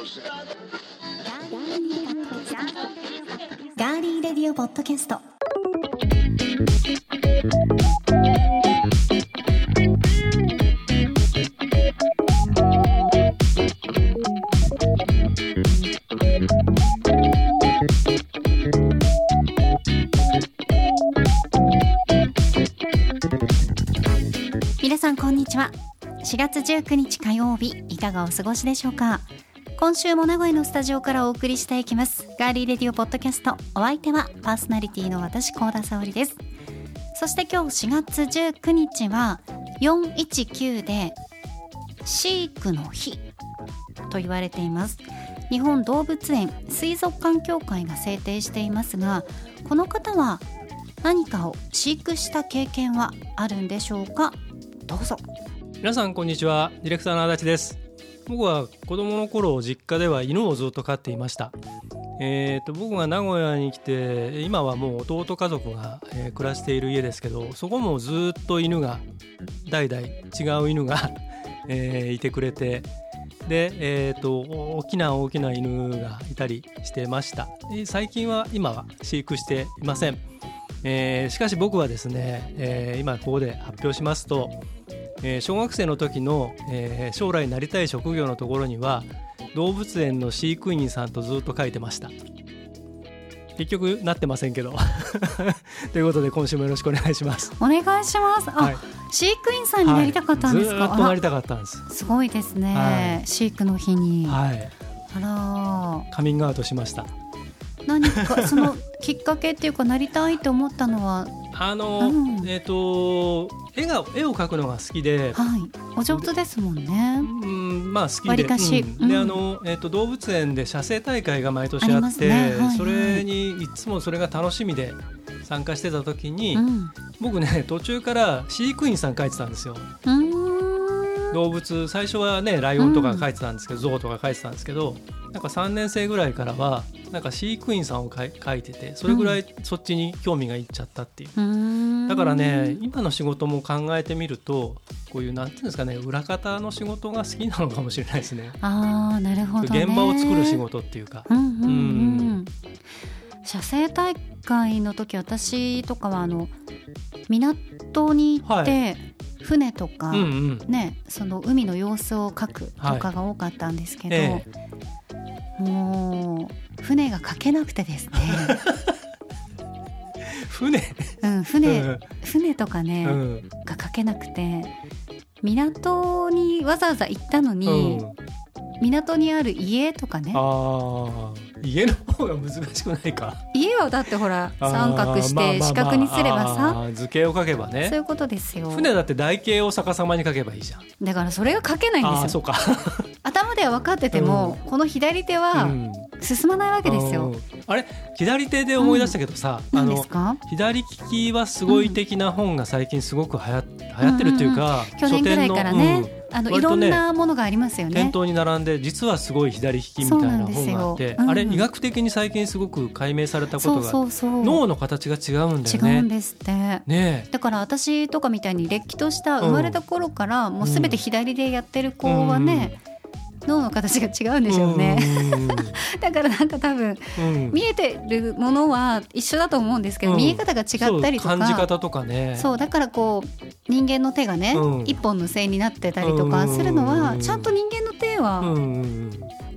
ガーリーレディオポッドキャスト。皆さんこんにちは。4月19日火曜日いかがお過ごしでしょうか？今週も名古屋のスタジオからお送りしていきます。ガーリーレディオポッドキャスト。お相手はパーソナリティの私高田沙織です。そして今日4月19日は419で飼育の日と言われています。日本動物園水族館協会が制定していますがこの方は何かを飼育した経験はあるんでしょうか？どうぞ。皆さんこんにちは。ディレクターの足立です。僕は子供の頃実家では犬をずっと飼っていました。えーと、僕が名古屋に来て今はもう弟家族が、え、暮らしている家ですけどそこもずっと犬が代々違う犬が え、いてくれてで、えーと、大きな大きな犬がいたりしてました。最近は今は飼育していません、えー、しかし僕はですね、えー、今ここで発表しますと、えー、小学生の時の、えー、将来なりたい職業のところには動物園の飼育員さんとずっと書いてました。結局なってませんけど。ということで今週もよろしくお願いします。お願いします。あ、はい、飼育員さんになりたかったんですか、はい、ずっとなりたかったんです。すごいですね、はい、飼育の日に。はい。あらカミングアウトしました何かそのきっかけっていうかなりたいと思ったのは。あの、うん、えっ、ー、と絵が絵を描くのが好きで、はい、お上手ですもんね。うん、まあ好きで、うん、であのえっ、ー、と動物園で写生大会が毎年あって、ねはいはい、それにいつもそれが楽しみで参加してた時に、うん、僕ね途中から飼育員さん描いてたんですよ。動物最初はねライオンとか描いてたんですけど、象とか描いてたんですけどなんか3年生ぐらいからはなんか飼育員さんを書いててそれぐらいそっちに興味がいっちゃったっていう、うん、だからね今の仕事も考えてみるとこういうなんていうんですかね裏方の仕事が好きなのかもしれないですね。あなるほど、ね、現場を作る仕事っていうか。うんうんうんうん。写生大会の時私とかはあの港に行って、はい、船とか、うんうん、ね、その海の様子を描くとかが多かったんですけど、はいええ、もう船が描けなくてですね。船、うん、船、船とかね、うん、が描けなくて港にわざわざ行ったのに、うん、港にある家とかね 家の方が難しくないか。家はだってほら三角して四角にすればさ。図形を描けばね。そういうことですよ。船だって台形を逆さまに描けばいいじゃん。だからそれが描けないんですよ。そうか。頭では分かってても、うん、この左手は進まないわけですよ、あれ？左手で思い出したけどさ、うん、あの左利きはすごい的な本が最近すごく流行流行ってるっていうか、去年ぐらいからね、あの、ね、いろんなものがありますよね。店頭に並んで実はすごい左利きみたいな本があって、うん、あれ？医学的に最近すごく解明されたことが脳の形が違うんだよね。違うんですって。ねだから私とかみたいにれっきとした生まれた頃からもうすべて左でやってる子はね、脳の形が違うんでしょうね。だからなんか多分、うん、見えてるものは一緒だと思うんですけど、うん、見え方が違ったりとか感じ方とかね。そうだからこう人間の手がね、うん、一本の線になってたりとかするのは、ちゃんと人間の手は、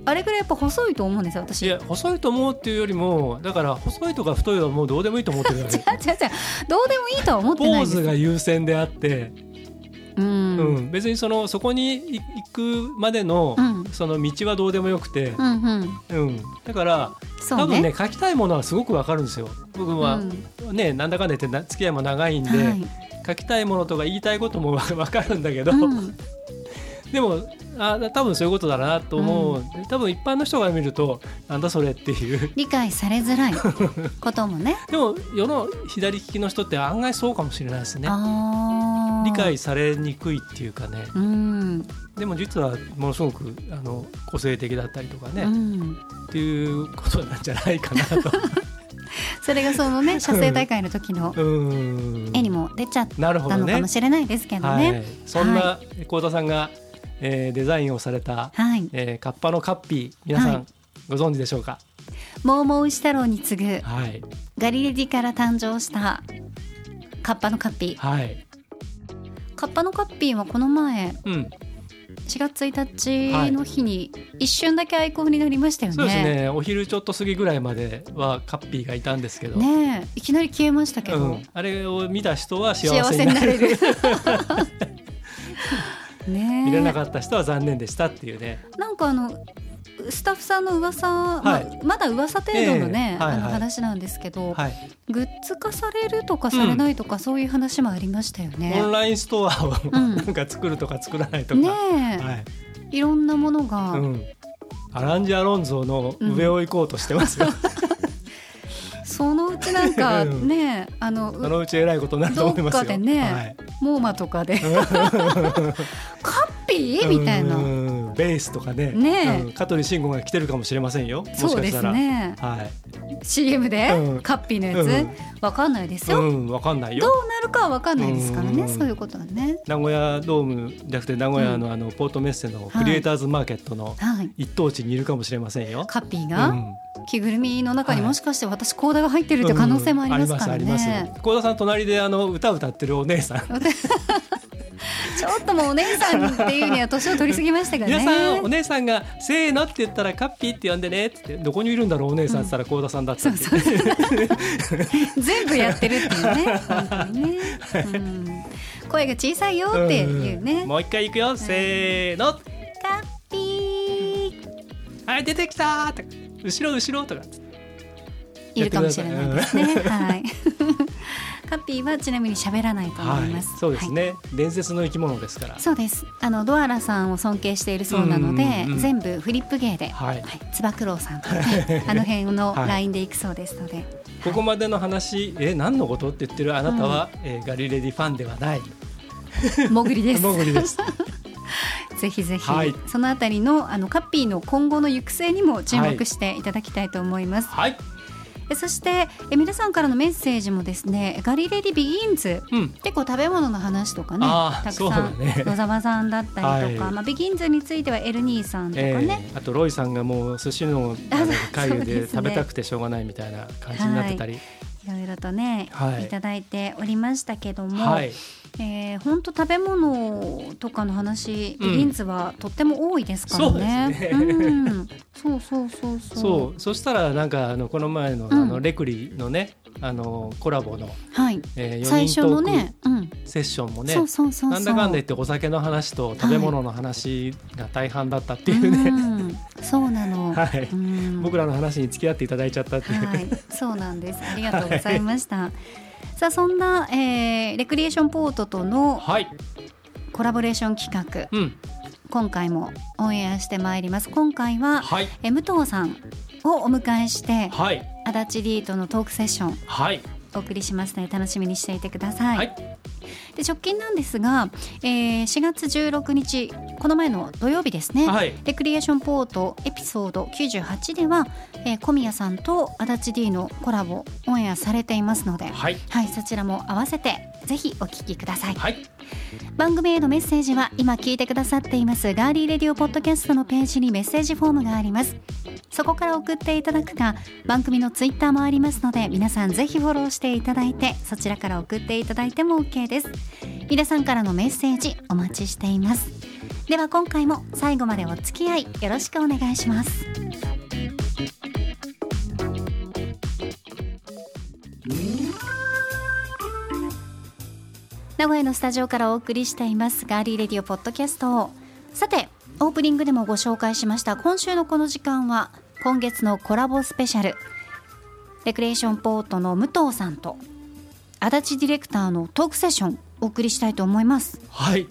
あれぐらいやっぱ細いと思うんですよ私。いや細いと思うっていうよりもだから細いとか太いはもうどうでもいいと思ってる違う違う違う。どうでもいいとは思ってないです。ポーズが優先であって。うん、うん、別にそのそこに行くまでの、うん、その道はどうでもよくて、うんうん。うん、だから、ね、多分ね書きたいものはすごくわかるんですよ。僕は、ねなんだかんだ言って付き合いも長いんで、はい、書きたいものとか言いたいこともわかるんだけど、でもあ多分そういうことだなと思う、うん、多分一般の人が見るとなんだそれっていう。理解されづらい。こともね。でも世の左利きの人って案外そうかもしれないですね。理解されにくいっていうかね、うん、でも実はものすごくあの個性的だったりとかね、うん、っていうことなんじゃないかなと。それがそのね写生大会の時の絵にも出ちゃったのかもしれないですけどね。はい、そんな幸田さんが、えーデザインをされた、はい。えーカッパのカッピー皆さん、はい。ご存知でしょうか？モーモウシ太郎に次ぐ。はい。ガリレディから誕生したカッパのカッピー。はい。カッパのカッピーはこの前うん。4月1日の日に一瞬だけアイコンになりましたよね。そうですね。お昼ちょっと過ぎぐらいまではカッピーがいたんですけど、ねえ。いきなり消えましたけど、うん、あれを見た人は幸幸せになる。せになれる。見れなかった人は残念でしたっていうね。なんかあのスタッフさんの噂、まあはい。まだ噂程度のね、あのええはいはい。話なんですけど、はい。グッズ化されるとかされないとか、そういう話もありましたよね。オンラインストアを、うん。なんか作るとか作らないとか、ねえ、はい。い、ろんなものが、うん、アランジ・アロンゾの上を行こうとしてますよ、そのうちなんか うん。ねあのそのうちえらいことになると思いますよ。どっかでねはい。モーマとかで。カ ッ ピー？みたいな。うんベースとかね。ね香取慎吾が来てるかもしれませんよ。そうですね。はい。CM で、うん。カッピーのやつ、うん。わかんないですよ。うん。わかんないどうよなるかはわかんないですからね。うん。そういうことはね。名古屋ドームじゃなくて名古屋のあのポートメッセのクリエイターズマーケットのはい。一等地にいるかもしれませんよ。カッピーが、うん。着ぐるみの中にもしかして私コーダが入ってるって可能性もありますからね。ま。す幸田さん隣であの歌歌ってるお姉さん ちょっともうお姉さんっていうには年を取りすぎましたが皆さんおね。姉さんが「せーの」って言ったら「カッピーって呼んでね」ってどこにいるんだろうお姉さんって言ったら幸田さんだったってそう全部やってるっていうね。本当にね。うん、声が小さいよっていうね。んもう一回行くよせーのカッピーはい出てきたーとか後ろ後ろとかいるかもしれないですね。はい。カッピーはちなみに喋らないと思います。はい、そうですはい。ね、伝説の生き物ですから。そうです。あのドアラさんを尊敬しているそうなので、うんうんうん。全部フリップ芸で、はい。つば九郎さんとかね、あの辺のはい。ラインでいくそうですので、ここまでの話え何のことって言ってるあなたは、えーガリレディファンではない。もぐりです。もぐりです。ぜひぜひ、はい。そのあたりのあのカッピーの今後の行く末にも注目していただきたいと思います。はいえそしてえ皆さんからのメッセージもですね、ガリレディビギンズうん。結構食べ物の話とかねたくさん、だね。野沢さんだったりとか、はい。まあ、ビギンズについてはエルニーさんとかえね、ーあとロイさんがもう寿司の会 そうで食べたくてしょうがないみたいな感じになってたり、いろいろとね、はい。い、ただいておりましたけども、はいえー、本当食べ物とかの話、うんビギンズはとっても多いですからね。そうねうん、そうそうそうそう。そうそしたらなんかあのこの前の,、うんあのレクリのねあのコラボの、はい。えー、4最初のね、うん、セッションもねそうそうそうそう。なんだかんだ言ってお酒の話と食べ物の話が大半だったっていうね、うん、そうなの。はいうん僕らの話に付き合っていただいちゃったっていう、はい、そうなんです。ありがとうございました。さあそんな、えー、レクリエーションポートとのはい、コラボレーション企画うん、今回もオンエアしてまいります。今回は、はい。え武藤さんをお迎えしてはい。足立 D とのトークセッションはい。お送りしますので楽しみにしていてください、はいで直近なんですが、えー、4月16日この前の土曜日ですね、はい。レクリエーションポートエピソード98では、えー小宮さんと足立 D のコラボオンエアされていますので、はい。はい、そちらも合わせてぜひお聞きください。はい。番組へのメッセージは今聞いてくださっていますガーリーレディオポッドキャストのページにメッセージフォームがあります。そこから送っていただくか番組のツイッターもありますので皆さんぜひフォローしていただいてそちらから送っていただいても OK です。皆さんからのメッセージお待ちしています。では今回も最後までお付き合いよろしくお願いします名古屋のスタジオからお送りしていますガーリーレディオポッドキャストさてオープニングでもご紹介しました。今週のこの時間は今月のコラボスペシャル。レクリエーションポートの武藤さんと足立ディレクターのトークセッションお送りしたいと思います。はい。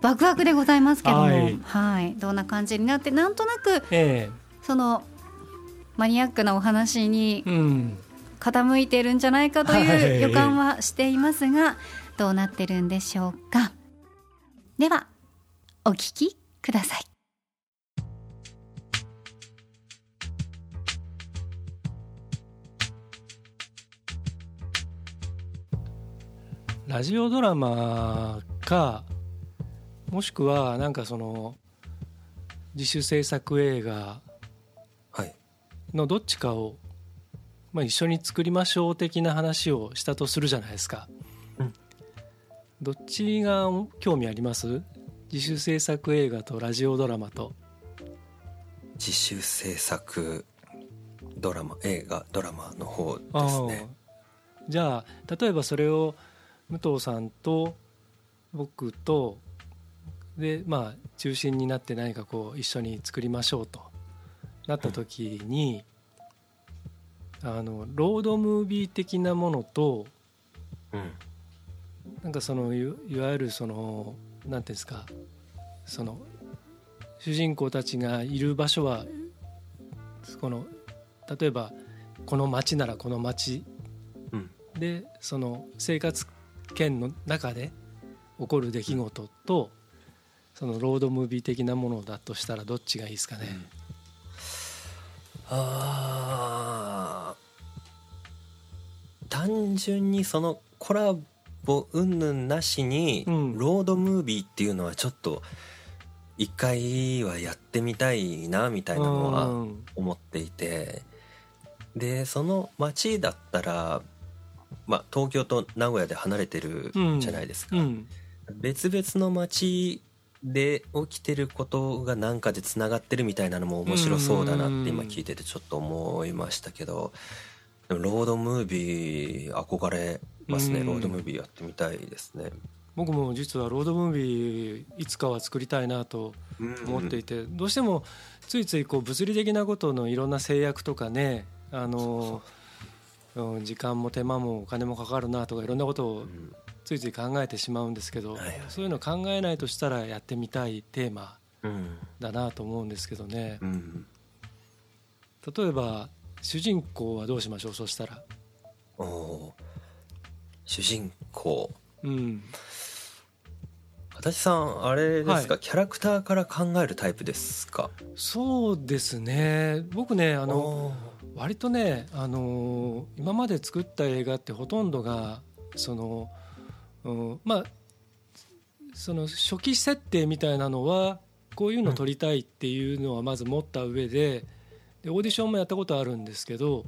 ワクワクでございますけども。はい。はい、どんな感じになってなんとなくえそのマニアックなお話に傾いてるんじゃないかとはいいう予感はしていますが、どうなってるんでしょうか。ではお聞きください。ラジオドラマかもしくはなんかその自主制作映画はい。のどっちかを、まあ、一緒に作りましょう的な話をしたとするじゃないですか、うんどっちが興味あります？自主制作映画とラジオドラマと。自主制作ドラマ映画ドラマの方ですね。じゃあ例えばそれを武藤さんと僕とでまあ中心になって何かこう一緒に作りましょうとなった時に、あのロードムービー的なものとうんなんかそのいいわゆるそのなんていうんですかその主人公たちがいる場所はこの例えばこの町ならこの町うん。でその生活圏の中で起こる出来事とそのロードムービー的なものだとしたらどっちがいいですかね、あー単純にそのコラボ云々なしに、うん。ロードムービーっていうのはちょっと一回はやってみたいなみたいなのうはん。思っていて。でその街だったら、まあ、東京と名古屋で離れてるじゃないですか、うん。別々の街で起きてることが何かでつながってるみたいなのも面白そうだなって今聞いててちょっと思いましたけど。でもロードムービー憧れますねうん。ロードムービーやってみたいですね。僕も実はロードムービーいつかは作りたいなと思っていて、どうしてもついついこう物理的なことのいろんな制約とかねあのうん時間も手間もお金もかかるなとかいろんなことをうん。ついつい考えてしまうんですけど、そういうの考えないとしたらやってみたいテーマうんだなと思うんですけどね。うん。例えば主人公はどうしましょう？そしたら。おー主人公。うん。足立さんあれですか、はキャラクターから考えるタイプですか？そうですね。僕ねあの割とね、あのー今まで作った映画ってほとんどがその、うん、まあその初期設定みたいなのはこういうの撮りたいっていうのはまず持った上ででオーディションもやったことあるんですけど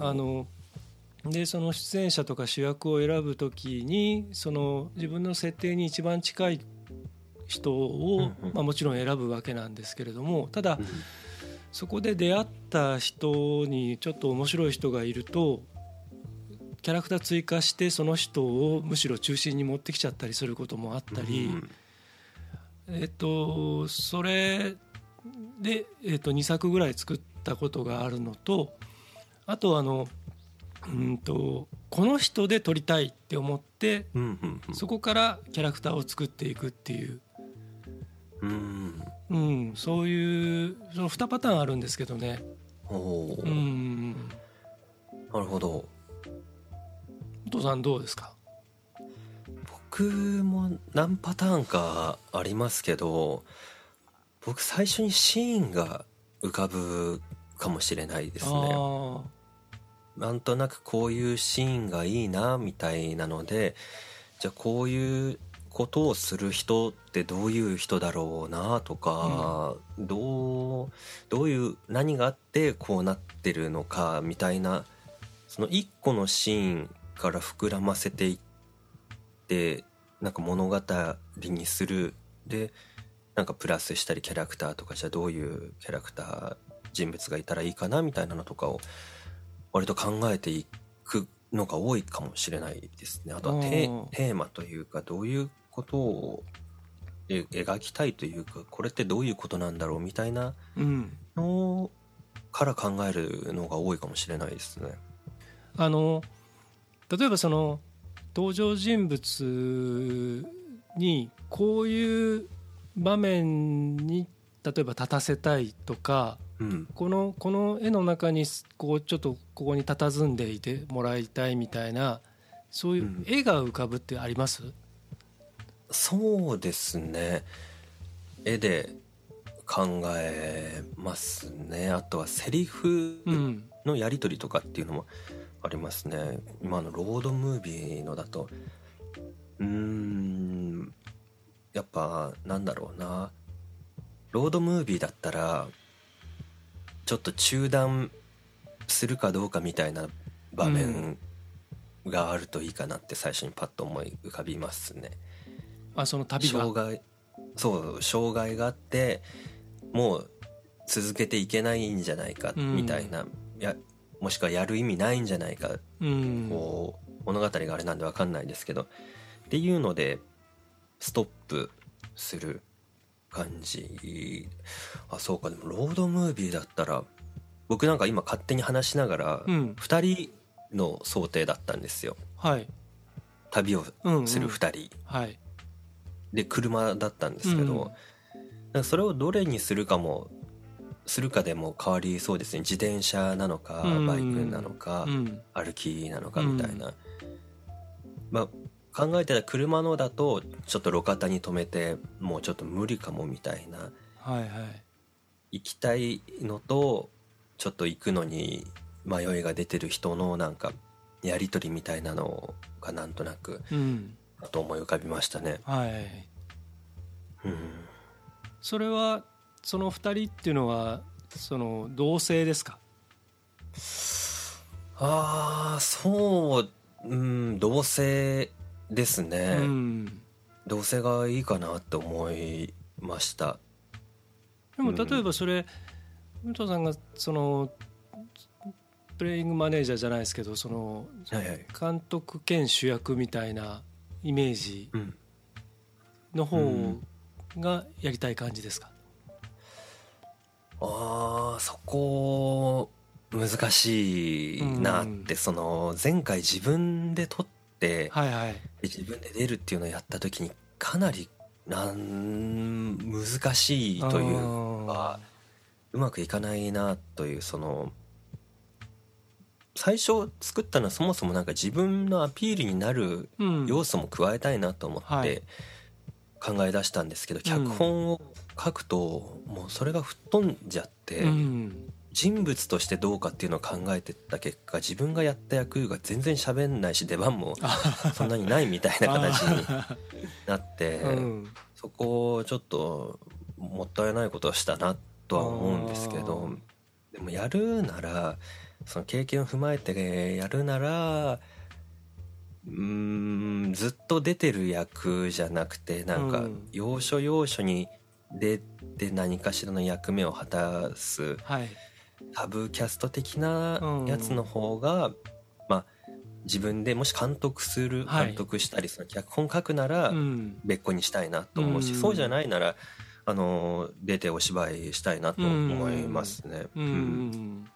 あのでその出演者とか主役を選ぶときにその自分の設定に一番近い人を、まあ、もちろん選ぶわけなんですけれどもただうんそこで出会った人にちょっと面白い人がいるとキャラクター追加してその人をむしろ中心に持ってきちゃったりすることもあったり、うんえっとそれで、えっと、2作ぐらい作ったことがあるのとあとあのうんとこの人で撮りたいって思ってうんうんうん。そこからキャラクターを作っていくっていう、うん。うん、そういうその2パターンあるんですけどね。おー。うんなるほど。お父さんどうですか？僕も何パターンかありますけど僕最初にシーンが浮かぶかもしれないですね。あなんとなくこういうシーンがいいなみたいなのでじゃあこういうことをする人ってどういう人だろうなとか、どうどういう何があってこうなってるのかみたいなその一個のシーンから膨らませていってなんか物語にする。でなんかプラスしたりキャラクターとかじゃあどういうキャラクター人物がいたらいいかなみたいなのとかを割と考えていくのが多いかもしれないですね。あとはテーマというかどういうことをえ描きたいというかこれってどういうことなんだろうみたいなうん。のから考えるのが多いかもしれないですね。あの例えばその登場人物にこういう場面に例えば立たせたいとかうん、このこの絵の中にこうちょっとここに佇んでいてもらいたいみたいなそういううん。絵が浮かぶってあります、そうですね。絵で考えますね。あとはセリフうんのやり取りとかっていうのもありますね。今のロードムービーのだと。うーん。いやっぱなんだろうな。ロードムービーだったらちょっと中断するかどうかみたいな場面があるといいかなって最初にパッと思い浮かびますね。あその旅が？障害そう障害があってもう続けていけないんじゃないかうんみたいな、やもしくはやる意味ないんじゃないか。うん。こう物語があれなんで分かんないですけど。っていうのでストップする感じ。あそうかでもロードムービーだったら僕なんか今勝手に話しながらうん。2人の想定だったんですよ。はい。旅をうんうん。する2人、はい。で車だったんですけど、うんそれをどれにするかもするかでも変わりそうですね。自転車なのかうん。バイクなのか、うん。歩きなのかみたいな、まあ考えてた車のだとちょっと路肩に止めてもうちょっと無理かもみたいな。はいはい行きたいのとちょっと行くのに迷いが出てる人のなんかやり取りみたいなのがなんとなくうん。あと思い浮かびましたね。はいうん。それはその二人っていうのはその同性ですか？ああそううん同性ですね、うん。同性がいいかなって思いました。でも例えばそれ武藤さんがそのプレイングマネージャーじゃないですけどその監督兼主役みたいなイメージうん。の方うんがやりたい感じですか、あーそこ難しいなって、その前回自分で撮って、はいはい。で自分で出るっていうのをやった時にかなりなん難しいというかうまくいかないなというその最初作ったのはそもそもなんか自分のアピールになるうん。要素も加えたいなと思はい。って考え出したんですけど、脚本を書くともうそれが吹っ飛んじゃって、うん人物としてどうかっていうのを考えてった結果自分がやった役が全然喋んないし出番もそんなにないみたいな形になって、うん。そこをちょっともったいないことをしたなとは思うんですけどでもやるならその経験を踏まえてやるならうーんずっと出てる役じゃなくてなんかうん。要所要所に出て何かしらの役目を果たすはいタブキャスト的なやつの方が、まあ自分でもし監督するはい。監督したりその脚本書くならうん。別個にしたいなと思うし、うん。そうじゃないならあの出てお芝居したいなと思いますね。うん。うん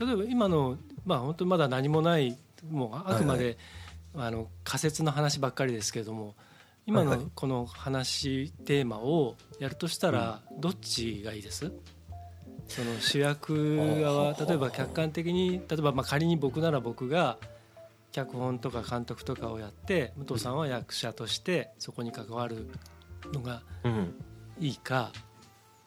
例えば今のまあ本当にまだ何もないもうあくまで、あの仮説の話ばっかりですけれども今はいはい。のこの話テーマをやるとしたらどっちがいいです？その主役側例えば客観的に例えばまあ仮に僕なら僕が脚本とか監督とかをやって武藤さんは役者としてそこに関わるのがうんいいか、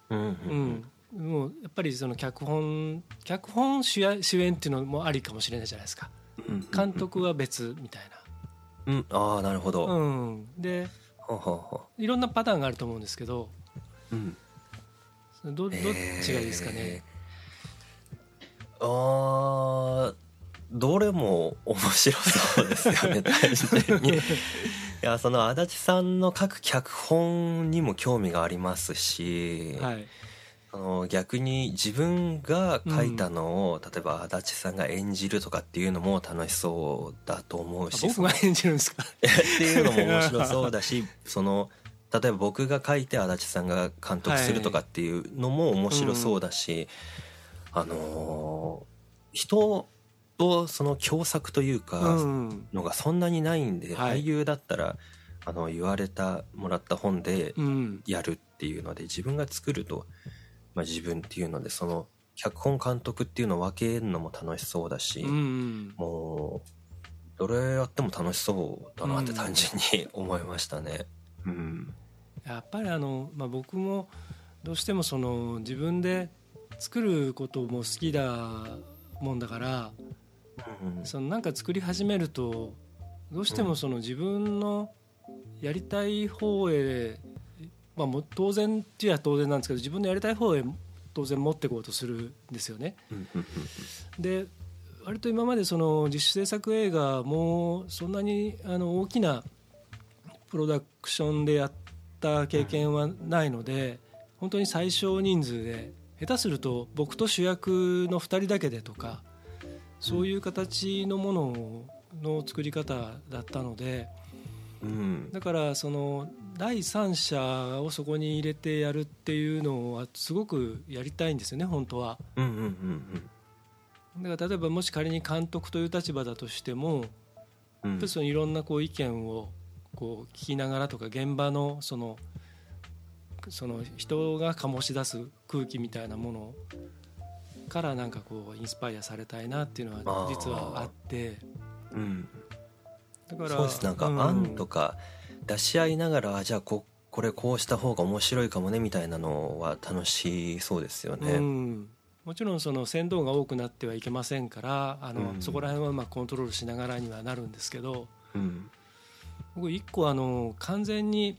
うん。ううん。ん、もうやっぱりその脚本脚本主演主演っていうのもありかもしれないじゃないですか。うん。監督は別みたいうん。ああなるほど、な、うん、でほうほうほいろんなパターンがあると思うんですけどううんどどっちがいいですかね、えー。あーどれも面白そうですよね 単純に。いやその足立さんの書く脚本にも興味がありますし、はい。あの逆に自分が書いたのを、例えば足立さんが演じるとかっていうのも楽しそうだと思うあし僕が演じるんですか？っていうのも面白そうだしその例えば僕が書いて足立さんが監督するとかっていうのも面白そうだし、あのー人とその共作といううかん。のがそんなにないんで、はい。俳優だったらあの言われたもらった本でうん。やるっていうので自分が作ると、まあ、自分っていうのでその脚本監督っていうのを分けるのも楽しそうだし。うん。もうどれやっても楽しそうだなって単純に思いましたね。うん、やっぱりあの、まあ、僕もどうしてもその自分で作ることも好きだもんだからそのなんか作り始めるとどうしてもその自分のやりたい方へ、まあ、もう当然っていうは当然なんですけど自分のやりたい方へ当然持っていこうとするんですよね。で割と今までその自主制作映画もそんなにあの大きなプロダクションでやった経験はないので本当に最小人数で下手すると僕と主役の2人だけでとかそういう形のものの作り方だったのでうん。だからその第三者をそこに入れてやるっていうのはすごくやりたいんですよね本当は。うんうんうんだから例えばもし仮に監督という立場だとしてもうん。そのいろんなこう意見をこう聞きながらとか現場のそのその人が醸し出す空気みたいなものからなんかこうインスパイアされたいなっていうのは実はあって。うん。だからそうです。なんかうん。案とか出し合いながらあじゃあここれこうした方が面白いかもねみたいなのは楽しそうですよね。うん。もちろんその船頭が多くなってはいけませんからあの、うん。そこら辺はまあコントロールしながらにはなるんですけどうん僕一個あの完全に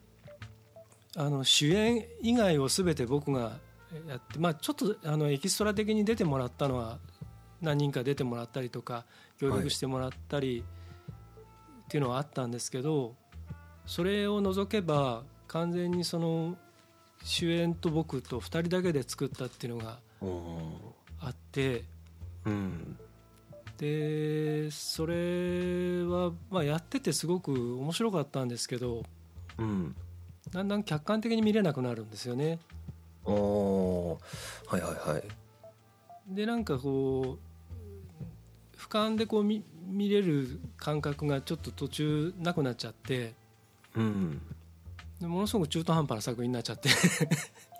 あの主演以外を全て僕がやって、まあ、ちょっとあのエキストラ的に出てもらったのは何人か出てもらったりとか協力してもらったりっていうのはあったんですけどそれを除けば完全にその主演と僕と2人だけで作ったっていうのがあってうんでそれはまあやっててすごく面白かったんですけどうん。だんだん客観的に見れなくなるんですよね。おー。はいはいはい。でなんかこう俯瞰でこう見見れる感覚がちょっと途中なくなっちゃってうん。でものすごく中途半端な作品になっちゃって。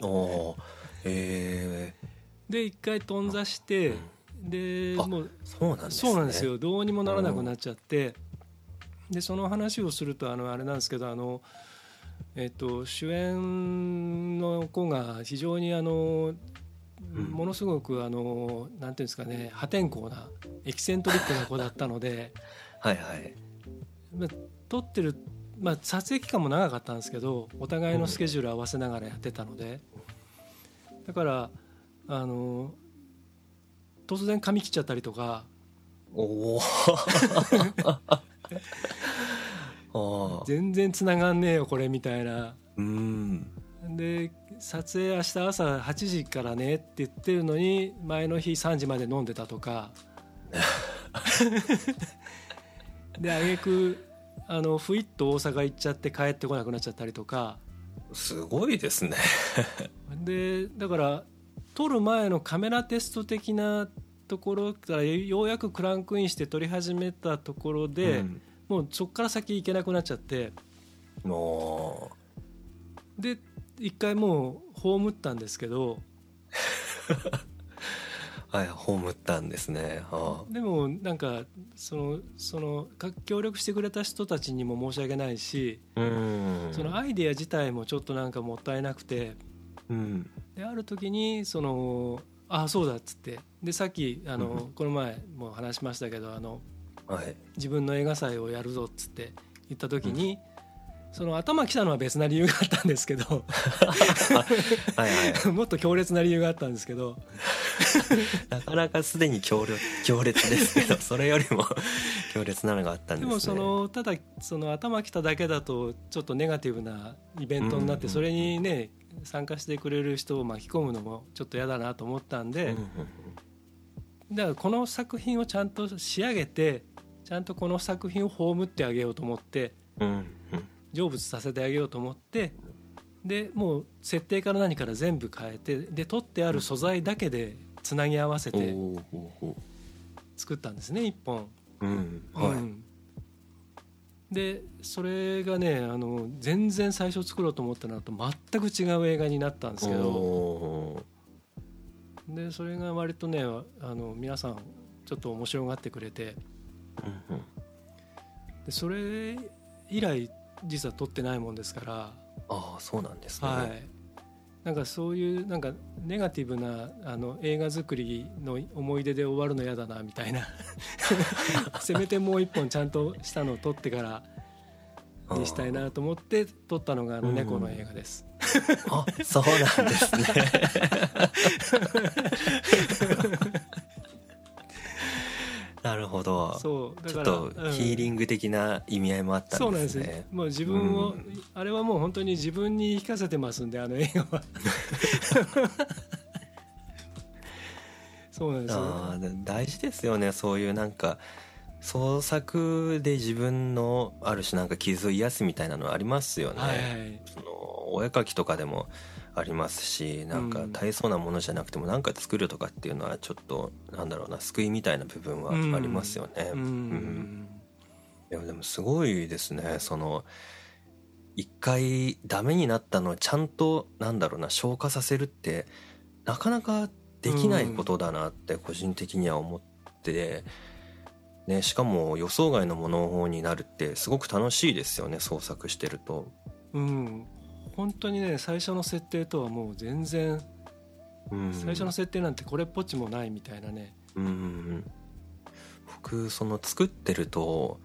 おえで一回頓挫してであもうそうなんですね。そうなんですよ。どうにもならなくなっちゃって。でその話をするとあのあれなんですけどあの、えっと、主演の子が非常にあのうん。ものすごくあのなんていうんですかね破天荒なエキセントリックな子だったので、はいはい。まあ、撮ってる、まあ、撮影期間も長かったんですけどお互いのスケジュール合わせながらやってたので。だからあの突然髪切っちゃったりとか。おお。ああ。全然つながんねえよこれみたいな。うん。で撮影明日朝8時からねって言ってるのに前の日3時まで飲んでたとか。で挙句あのふいっと大阪行っちゃって帰ってこなくなっちゃったりとか。すごいですね。でだから撮る前のカメラテスト的なところからようやくクランクインして撮り始めたところで、うん。もうそこから先行けなくなっちゃって。もで一回もう葬ったんですけど。う はい葬ったんですね。あでもなんかそのそのか協力してくれた人たちにも申し訳ないしそのアイデア自体もちょっとなんかもったいなくてうん。である時にそのあそうだっつって。でさっきあの、うん。この前も話しましたけどあのはい。自分の映画祭をやるぞっつって言った時に、その頭きたのは別な理由があったんですけど はいはい。もっと強烈な理由があったんですけど なかなかすでに強烈強烈ですけど それよりも強烈なのがあったんですね。でもそのただその頭きただけだとちょっとネガティブなイベントになってうん。それにね参加してくれる人を巻き込むのもちょっと嫌だなと思ったんでだからこの作品をちゃんと仕上げてちゃんとこの作品を葬ってあげようと思って成仏させてあげようと思ってでもう設定から何から全部変えてで取ってある素材だけでつなぎ合わせて作ったんですね一本。うん。はい、うんでそれがねあの全然最初作ろうと思ったのと全く違う映画になったんですけどおでそれが割とねあの皆さんちょっと面白がってくれてーうんうん。でそれ以来実は撮ってないもんですから、ああそうなんですね、はい、なんかそういうなんかネガティブなあの映画作りの思い出で終わるの嫌だなみたいな。せめてもう一本ちゃんとしたのを撮ってからにしたいなと思って撮ったのがあの猫の映画です。あそうなんですね。ほどそうだからちょっとうんヒーリング的な意味合いもあったそうんなんですすでねね。もう自分を、うんあれはもう本当に自分に言い聞かせてますんであの映画は。そうなんですよ。あー大事ですよねそういうなんか創作で自分のある種なんか傷を癒すみたいなのありますよね、はいはい。そのお絵描きとかでもありますしなんかうん。大層なものじゃなくてもなんか作るとかっていうのはちょっとなんだろうな救いみたいな部分はありますよね、うん。うん。いやでもすごいですね。その一回ダメになったのをちゃんとなんだろうな消化させるってなかなかできないことだなって個人的には思って、ね、しかも予想外のものになるってすごく楽しいですよね創作してると。うん。本当にね最初の設定とはもう全然うん。最初の設定なんてこれっぽっちもないみたいなね。うん僕その作ってると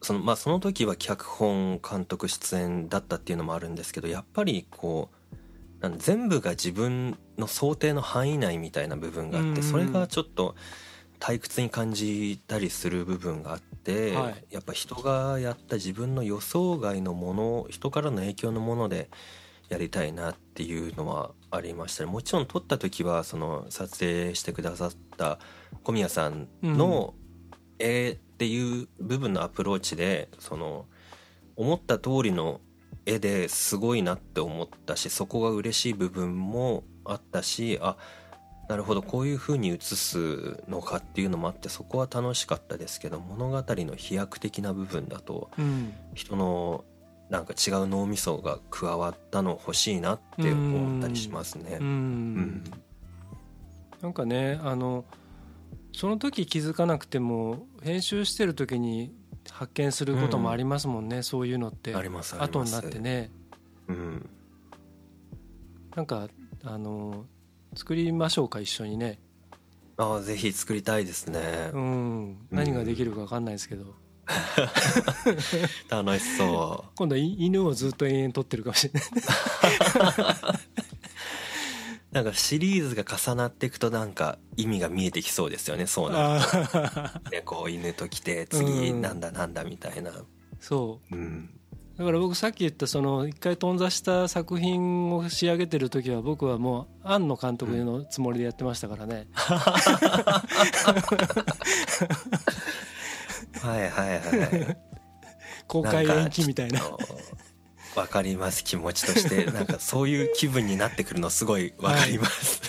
そのまあその時は脚本監督出演だったっていうのもあるんですけどやっぱりこう全部が自分の想定の範囲内みたいな部分があってそれがちょっと退屈に感じたりする部分があって、はい。やっぱ人がやった自分の予想外のもの人からの影響のものでやりたいなっていうのはありましたね。もちろん撮った時はその撮影してくださった小宮さんの絵っていう部分のアプローチでその思った通りの絵ですごいなって思ったしそこが嬉しい部分もあったしあなるほど。こういう風に映すのかっていうのもあってそこは楽しかったですけど物語の飛躍的な部分だとうん。人のなんか違う脳みそが加わったの欲しいなって思ったりしますね。う。うん。ん。なんかねあのその時気づかなくても編集してる時に発見することもありますもんね、そういうのって。ありますあります。後になってね。うん。なんかあの作りましょうか一緒にね。ああぜひ作りたいですね。う。ん。何ができるか分かんないですけど、楽しそう。今度はい犬をずっと延々撮ってるかもしれない。なんかシリーズが重なっていくとなんか意味が見えてきそうですよね。そうなると。ねこう犬と来て次うん。なんだなんだみたいな。そう。ん。うだから僕さっき言ったその一回頓挫した作品を仕上げてる時は僕はもう庵野監督のつもりでやってましたからね、はいはいはい公開延期みたいな。わかります気持ちとしてなんかそういう気分になってくるのすごいわかります、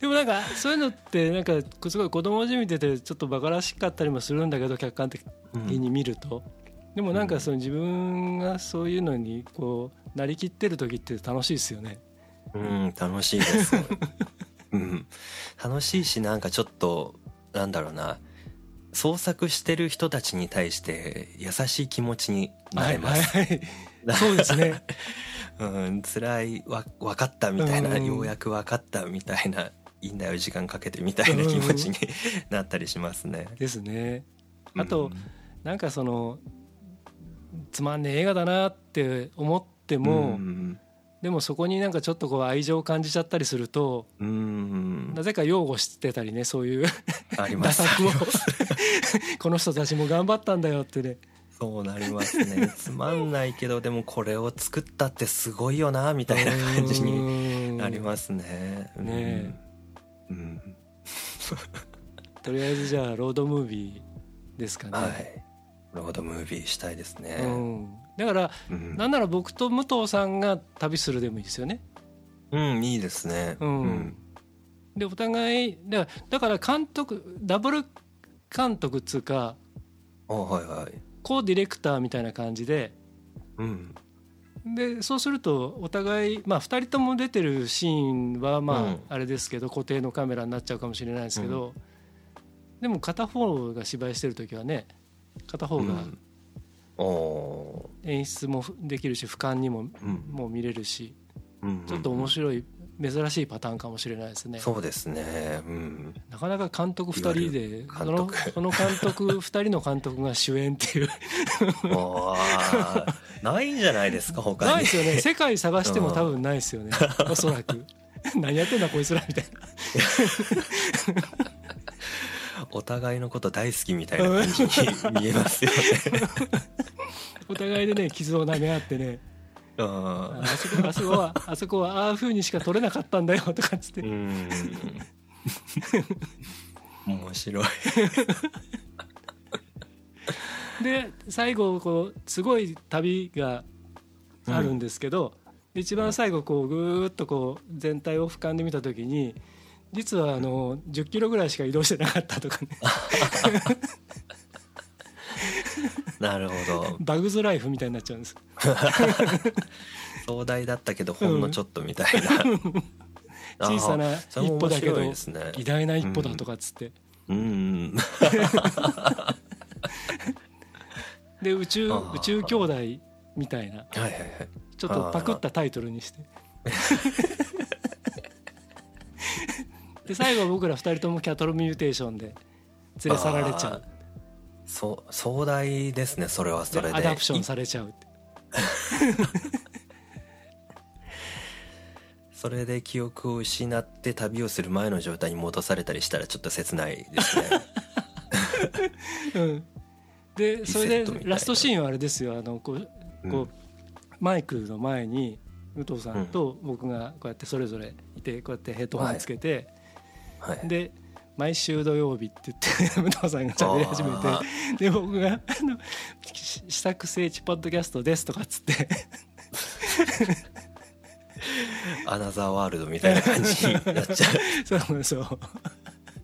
でもなんかそういうのってなんかすごい子供じみててちょっとバカらしかったりもするんだけど客観的に見ると、でもなんかその自分がそういうのにこうなりきってる時って楽しいですよね。うん楽しいです。うん。楽しいしなんかちょっとなんだろうな。創作してる人たちに対して優しい気持ちになれます、はいはいはい。そうですね。うん、辛いわ分かったみたいな、うん。ようやく分かったみたいないいんだよ時間かけてみたいな気持ちになったりしますね。ですね。あと、うん。なんかそのつまんねえ映画だなって思っても、うん。でもそこになんかちょっとこう愛情を感じちゃったりするとうん。なぜか擁護してたりねそういう打作を。この人たちも頑張ったんだよってね。そうなりますね。つまんないけどでもこれを作ったってすごいよなみたいな感じになりますね。うん。ねうん。とりあえずじゃあロードムービーですかね、はいロードムービーしたいですね。うん、だから、うんなんなら僕と武藤さんが旅するでもいいですよね。うん、いいですね。うんでお互いだからだから監督ダブル監督っつうかあはいはい。コーディレクターみたいな感じでうん。でそうするとお互い、まあ、2人とも出てるシーンはまあ、うんあれですけど固定のカメラになっちゃうかもしれないですけど、でも片方が芝居してる時はね片方が演出もできるし俯瞰にももう見れるしうんちょっと面白い珍しいパターンかもしれないですね。そうですね。うん。なかなか監督2人でそのその監督2人の監督が主演っていう。ないんじゃないですか他に。ないですよね。世界探しても多分ないですよね。おそらく。何やってんだこいつらみたいな お互いのこと大好きみたいな感じに見えますよね。お互いでね傷を舐め合ってねうんあそこあそこはあそこはああいう風にしか取れなかったんだよとかっつってうん。面白い。で最後こうすごい旅があるんですけど、一番最後こうぐーっとこう全体を俯瞰で見た時に実はあの10キロぐらいしか移動してなかったとかね。なるほど。バグズライフみたいになっちゃうんです。壮大だったけどほんのちょっとみたいな。小さな一歩だけど偉大な一歩だとかっつって、うん。で宇宙宇宙兄弟みたいな。はいはいはい。ちょっとパクったタイトルにしてで最後僕ら2人ともキャトルミューテーションで連れ去られちゃう。そう壮大ですねそれはそれで。でアブダクションされちゃうそれで記憶を失って旅をする前の状態に戻されたりしたらちょっと切ないですね。うん、でそれでラストシーンはあれですよあのこうこう、マイクの前に武藤さんと僕がこうやってそれぞれいてこうやってヘッドホンつけて、はい。で毎週土曜日って言って 武藤さんが喋り始めあてで僕があの「し試作聖地ポッドキャストです」とかっつってアナザーワールドみたいな感じになっちゃう。そうそう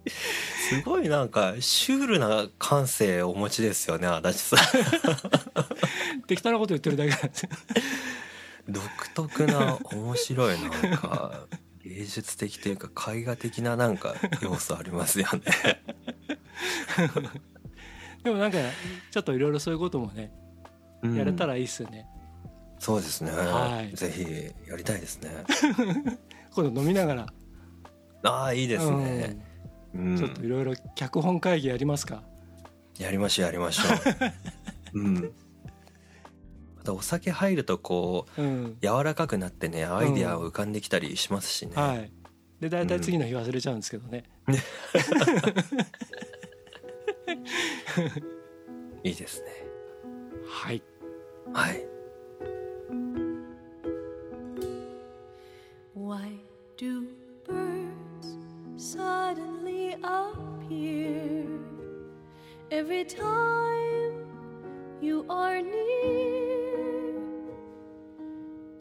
すごいなんかシュールな感性をお持ちですよね足立さん。適当なこと言ってるだけなんですよ独特な面白いなんか芸術的というか絵画的ななんか要素ありますよね。でもなんかちょっといろいろそういうこともねうんやれたらいいっすよね、そうですね、はいぜひやりたいですね。今度飲みながらああいいですね。うんちょっといろいろ脚本会議やりますか？やりましょうやりましょう。うん。またお酒入るとこううん柔らかくなってねアイディア浮かんできたりしますしね。はいで大体次の日忘れちゃうんですけどね、いいですね。はいはい。Why do birds suddenly appear every time you are near?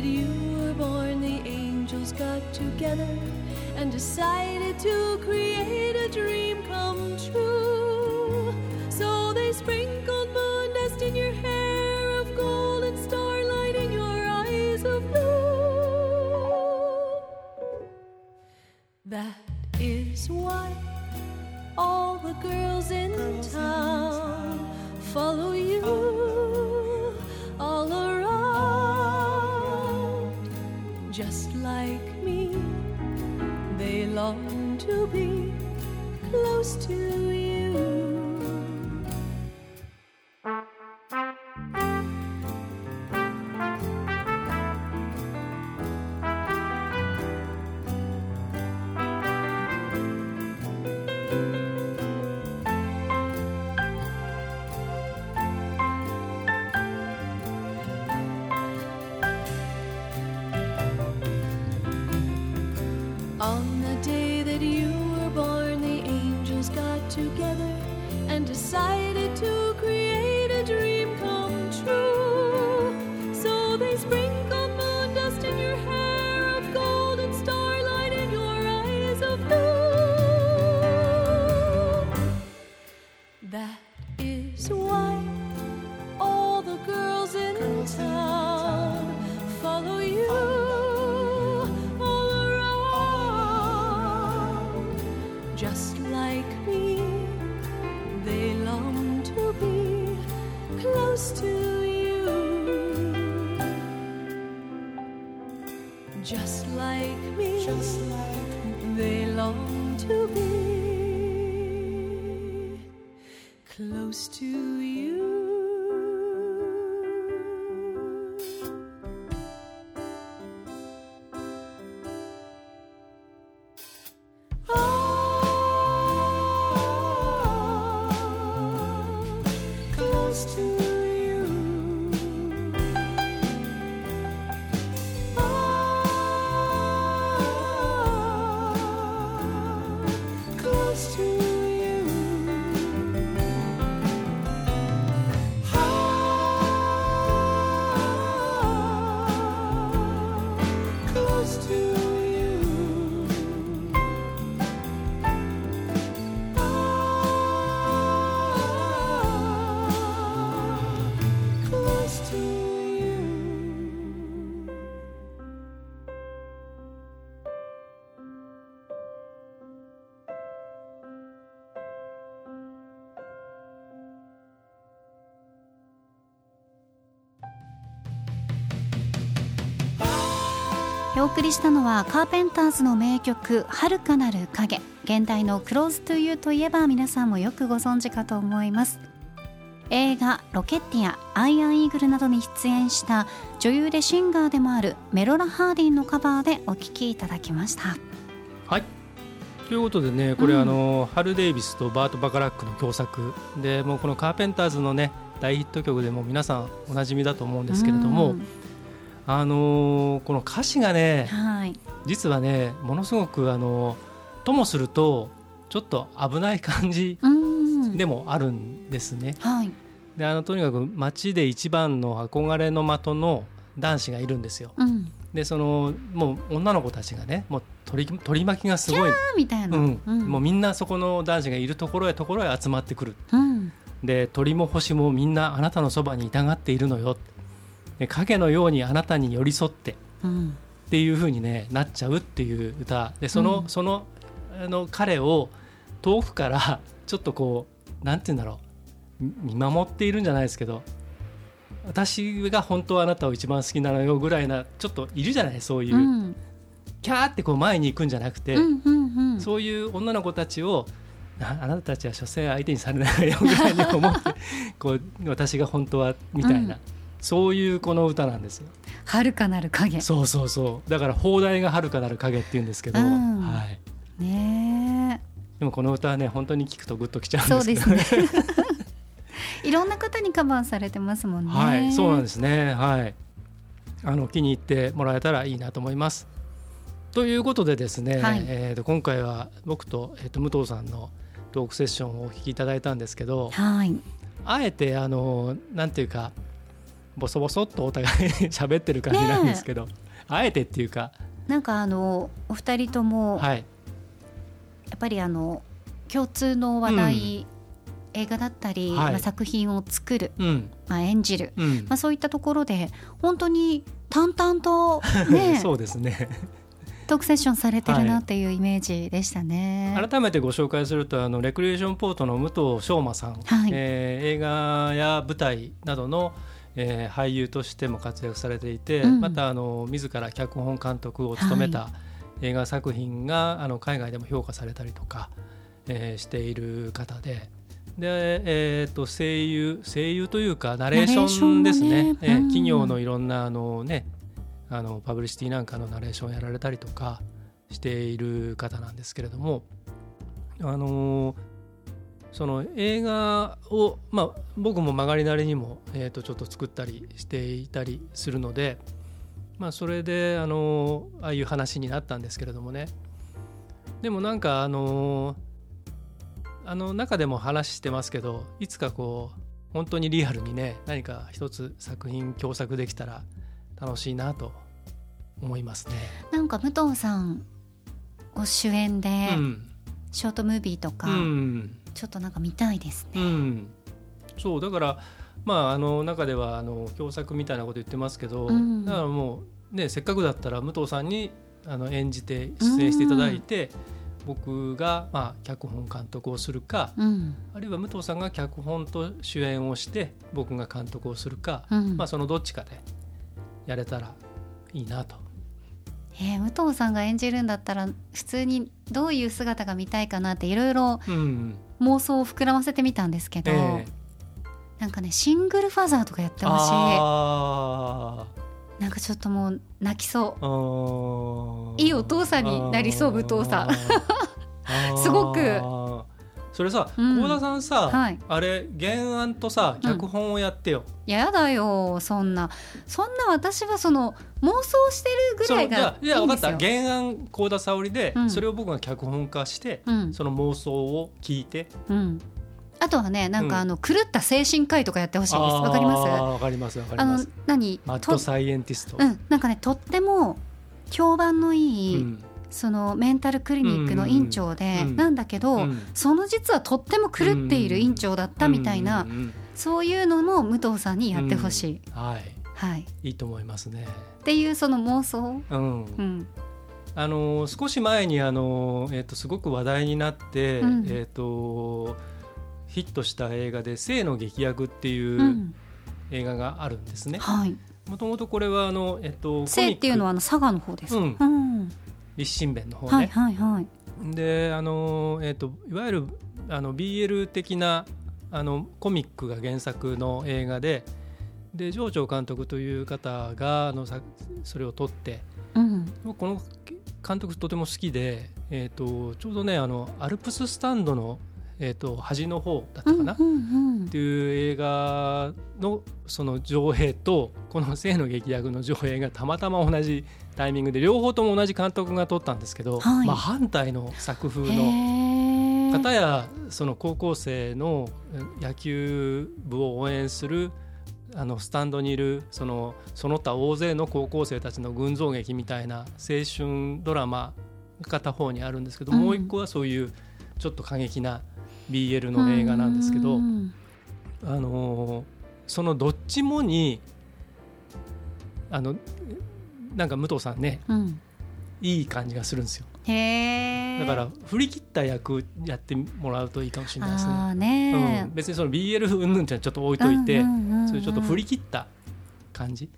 That you were born, the angels got together and decided to create a dream come true. So they sprinkled moon dust in your hair of gold and starlight in your eyes of blue. That is why all the girls in town follow you all to be close to you. Close to お送りしたのはカーペンターズの名曲「遥かなる影」現代の「クローズトゥユーといえば皆さんもよくご存知かと思います。映画「ロケッティア」「アイアンイーグル」などに出演した女優でシンガーでもあるメロラ・ハーディンのカバーでお聴きいただきました。はい。ということでねこれ、うん。あのハル・デイビスとバート・バカラックの共作。でもうこのカーペンターズのね大ヒット曲でも皆さんおなじみだと思うんですけれども、うんあのーこの歌詞がねはい。実はねものすごくあのともするとちょっと危ない感じうん。でもあるんですね。はい。であのとにかく街で一番の憧れの的の男子がいるんですよ。うん。でそのもう女の子たちがねもう取り取り巻きがすごい、みたいな、うん。うん。もうみんなそこの男子がいるところへところへ集まってくる。うん。で鳥も星もみんなあなたのそばにいたがっているのよ。で影のようにあなたに寄り添ってうんっていう風にねなっちゃうっていう歌。でその、うん。そのあの彼を遠くからちょっとこうなんて言うんだろう。み見守っているんじゃないですけど私が本当はあなたを一番好きなのよぐらいなちょっといるじゃないそういう、うん。キャーってこう前に行くんじゃなくて、うんうんうん。そういう女の子たちをああなたたちは所詮相手にされないよぐらいに思ってこう私が本当はみたいな、うんそういうこの歌なんですよ。遥かなる影。そうそうそう。だから放題が遥かなる影って言うんですけど、うん。はい、ねでもこの歌はね本当に聞くとグッときちゃえうんですけど。そうですね。いろんな方にカバーされてますもんね。はいそうなんですね。はい。あの気に入ってもらえたらいいなと思います。ということでですね、はい。えーと今回は僕と,、えー、と武藤さんのトークセッションをお聞きいただいたんですけどはい。あえてあのなんていうかボソボソっとお互い喋ってる感じなんですけど、あえてっていうか。なんかあのお二人ともやはい。っぱりあの共通の話題、映画だったり、はい。まあ、作品を作る、うん。まあ、演じる、うん。まあ、そういったところで本当に淡々とね そうですね。トークセッションされてるなっていうイメージでしたね。改めてご紹介するとあのレクリエーションポートの武藤昌馬さん、はい。えー映画や舞台などの、えー俳優としても活躍されていて、うん。またあの自ら脚本監督を務めた映画作品が、あの海外でも評価されたりとか、えーしている方で。でえー、と声優声優というかナレーションですね。ねうんえー企業のいろんなあの、ね、あのパブリシティなんかのナレーションをやられたりとかしている方なんですけれどもあのーその映画を、まあ、僕も曲がりなりにも、えー、とちょっと作ったりしていたりするので、まあ、それで、あのーああいう話になったんですけれどもね。でもなんかあのーあの中でも話してますけどいつかこう本当にリアルにね何か一つ作品共作できたら楽しいなと思いますね。なんか武藤さんご主演でうん。ショートムービーとか、うんちょっとなんか見たいですうね。ん、そうだからまああの中ではあの共作みたいなこと言ってますけど、うん。だからもうねせっかくだったら武藤さんにあの演じて出演していただいて、僕がまあ脚本監督をするか、うん。あるいは武藤さんが脚本と主演をして僕が監督をするか、うん。まあそのどっちかでやれたらいいなと。えー武藤さんが演じるんだったら普通にどういう姿が見たいかなっていろいろうん、妄想を膨らませてみたんですけど、ええ。なんかねシングルファザーとかやってほしあいなんかちょっともう泣きそーあー。いいお父さんになりそう武藤さん。すごくそれさうん。幸田さんさ、はい。あれ原案とさ脚本をやってよ、うやだよそんな。そんな私はその妄想してるぐらいがあいや分かった。原案幸田沙織で、うん。それを僕が脚本化して、うん。その妄想を聞いて。うん。あとはねなんうん。かあの狂った精神科医とかやってほしいです。わかります？わかりますわかりあのます何？とマッドサイエンティスト、うん。なんかねとっても評判のいい、うんそのメンタルクリニックの院長で、うんなんだけど、うん。その実はとっても狂っている院長だったみたいな、そういうのも武藤さんにやってほしい、はい。はい、いいと思いますね。っていうその妄想、うん。うん。あの少し前にあの、えー、とすごく話題になって、うん。えー、とヒットした映画で「性の劇薬」ってういうん。映画があるんですね。はい、もともとこれはあの、えっと、性っていうのははあの佐賀の方です。うん。うん立身弁の方はいね。はいはい。であの、えっと、いわゆるあの BL 的なあのコミックが原作の映画でで上長監督という方があのさそれを撮ってうん僕この監督とても好きで、えー、とちょうどねあのアルプススタンドの、えー、と端の方だったかな、うんうんっていう映画のその上映とこの「性の劇薬」の上映がたまたま同じタイミングで両方とも同じ監督が撮ったんですけど、はいまあ、反対の作風うん。の。方やその高校生の野球部を応援するあのスタンドにいるそのその他大勢の高校生たちの群像劇みたいな青春ドラマが片方にあるんですけど、うんもう一個はそういうちょっと過激な BL の映画なんですけど、うんあのーそのどっちもにあのなんか武藤さんねうん。いい感じがするんですよ。だから振り切った役やってもらうといいかもしれないですね。ねうん、別にその BL 云々ってのはちょっと置いといて、それちょっと振り切った感じ、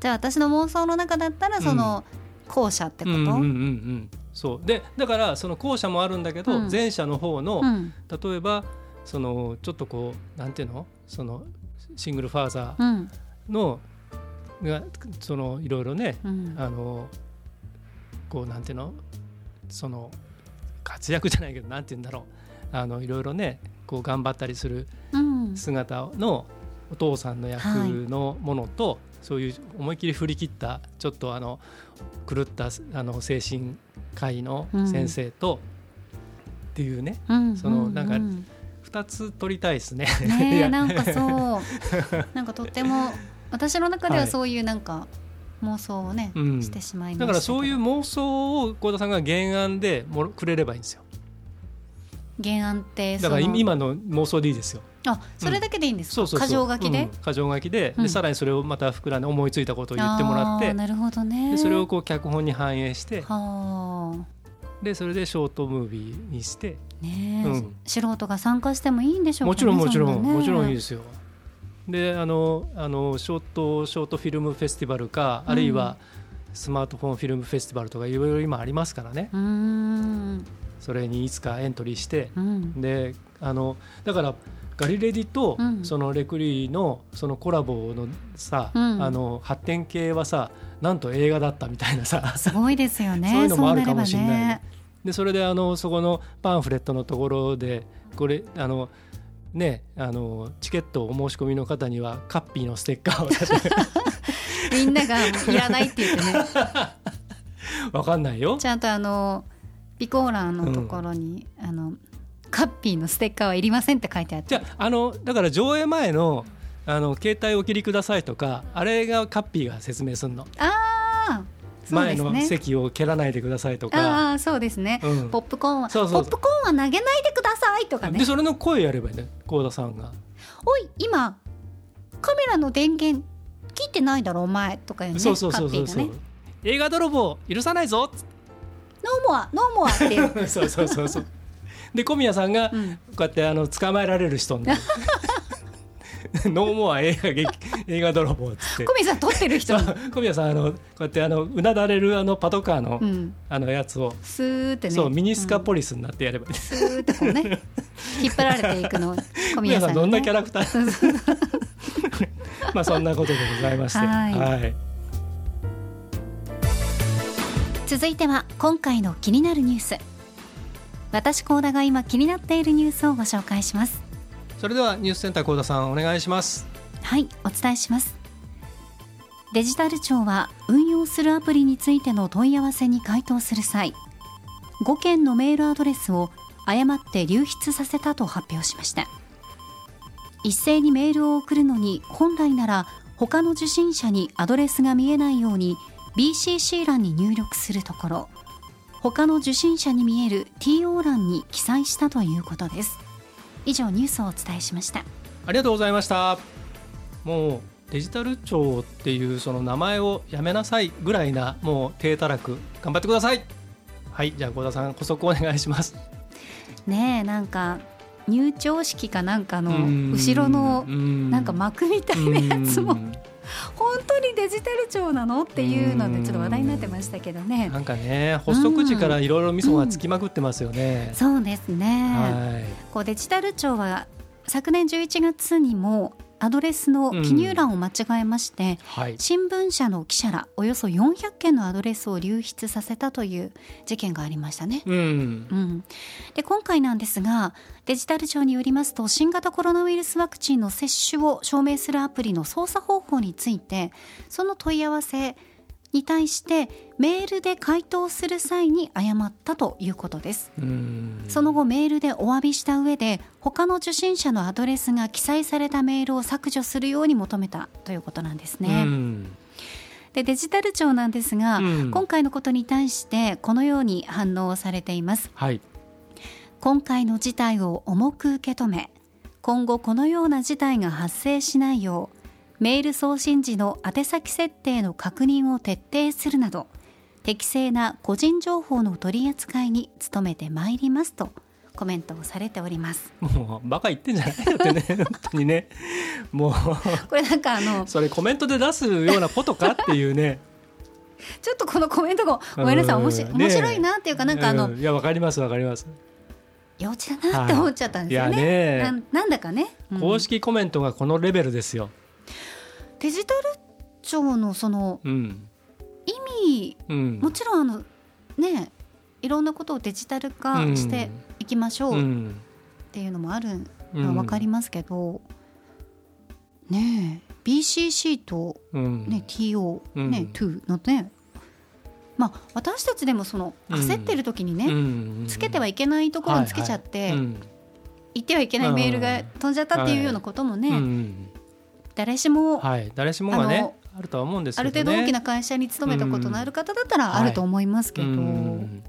じゃあ私の妄想の中だったらその後者ってこと？うんうんうんうん。そう。でだからその後者もあるんだけど、うん。前者の方の、うん。例えばそのちょっとこうなんていうの？そのシングルファーザーうん。のがそのいろいろねうん。あのこうなんていうのその活躍じゃないけどなんて言うんだろう。あのいろいろねこう頑張ったりするうん。姿のお父さんの役のものと、そういう思い切り振り切ったちょっとあの狂ったあの精神科医の先生と、っていうねうん。そのなんかうん。2つ撮りたいですね。ね なんかそう。なんかとっても私の中でははい。そういうなんか妄想をね、うん。してしまいましただからそういうう妄想を幸田さんが原案でもろくれればいいんですよ。原案ってだから今の妄想でいいですよ。あそれだけでいいんですか、そうそうそう。箇条書きで、うん。箇条書きで,、うん。でさらにそれをまた膨らんで思いついたことを言ってもらって。なるほどね。でそれをこう脚本に反映して。はあ。でそれでショートムービーにして。ねえ、うん。素人が参加してもいいんでしょうか、ね、もちろんもちろん、ね。もちろんいいですよ。であのあのショートショートフィルムフェスティバルか、あるいはスマートフォンフィルムフェスティバルとかいろいろ今ありますからね。うーん。それにいつかエントリーしてうん。であのだからガリレディとうん。そのレクリーのそのコラボのさ、うん。あの発展系はさなんと映画だったみたいなさすごいですよね。そういうのもあるかもしれない。そね。でそれであのそこのパンフレットのところでこれあのねあのチケットお申し込みの方にはカッピーのステッカーを。みんながいらないって言ってね。わかんないよ。ちゃんとあの備考欄のところに、あのカッピーのステッカーはいりませんって書いてあってじゃああのだから上映前のあの携帯お切りくださいとかあれがカッピーが説明するの、ああ前の席を蹴らないでくださいとか、ああそうですね、うん。ポップコーンはポップコーンは投げないでくださいとかね。でそれの声やればいいね幸田さんがおい今カメラの電源切ってないだろお前とかいうね。そうそうそうそうそう、ね。映画泥棒許さないぞ。ノーモアノーモアって。い うそうそうそうそう。で小宮さんがこうん。うやってあの捕まえられる人になる ノーモア映画劇映画泥棒っつって。小宮さん撮ってる人に小宮さんあのこうやってあのうなだれるあのパトカーの、うん。あのやつを、スーってね。そうミニスカうん。ポリスになってやればいい、スーってこうね 引っ張られていくのを小小宮さんどんなキャラクター？まあそんなことでございまして。はい。続いては今回の気になるニュース。私高田が今気になっているニュースをご紹介しますそれではニュースセンター幸田さんお願いします。はいお伝えします。デジタル庁は運用するアプリについての問い合わせに回答する際5件のメールアドレスを誤って流出させたと発表しました。一斉にメールを送るのに本来なら他の受信者にアドレスが見えないように BCC 欄に入力するところ他の受信者に見える TO 欄に記載したということです。以上ニュースをお伝えしました。ありがとうございました。もうデジタル庁っていうその名前をやめなさいぐらいなもう低たらく。頑張ってください。はいじゃあ幸田さん補足お願いします。ねえなんか入庁式かなんかのうん後ろのうん。なんか幕みたいなやつもうん本当にデジタル庁なの？っていうのでちょっと話題になってましたけどね。なんかね発足時からいろいろ味噌がつきまくってますよね、そうですね。はい。こうデジタル庁は昨年11月にもアドレスの記入欄を間違えまして、はい。新聞社の記者らおよそ400件のアドレスを流出させたという事件がありましたね。うん。うん、で今回なんですがデジタル庁によりますと新型コロナウイルスワクチンの接種を証明するアプリの操作方法についてその問い合わせに対してメールで回答する際に誤ったということです。うんその後メールでお詫びした上で他の受信者のアドレスが記載されたメールを削除するように求めたということなんですね。うんでデジタル庁なんですが、うん今回のことに対してこのように反応をされています。はい今回の事態を重く受け止め今後このような事態が発生しないようメール送信時の宛先設定の確認を徹底するなど適正な個人情報の取り扱いに努めてまいりますとコメントをされております。もうバカ言ってんじゃないよってね。本当にね。もう。これなんかあのそれコメントで出すようなことかっていうね。ちょっとこのコメントがごめんなさい面白面白いなっていうかなんかあの、うん。いやわかりますわかります、幼稚だなって思っちゃったんですよね,、なんだかね、うん。公式コメントがこのレベルですよデジタル庁のそのうん。意味うん。もちろんあのねいろんなことをデジタル化していきましょううん。っていうのもあるのは分かりますけど、ねえ BCC と、うん。ね TO、うん。ね TO のねまあ私たちでもそのうん。焦ってる時にうね、ん。つけてはいけないところにつけちゃって、はいはい。うん。言ってはいけないメールが飛んじゃったっていうようなこともね、うん誰しもはい誰しもがねあるとは思うんですあけどねる程度大きな会社に勤めたことのある方だったらあると思いますけど、うん。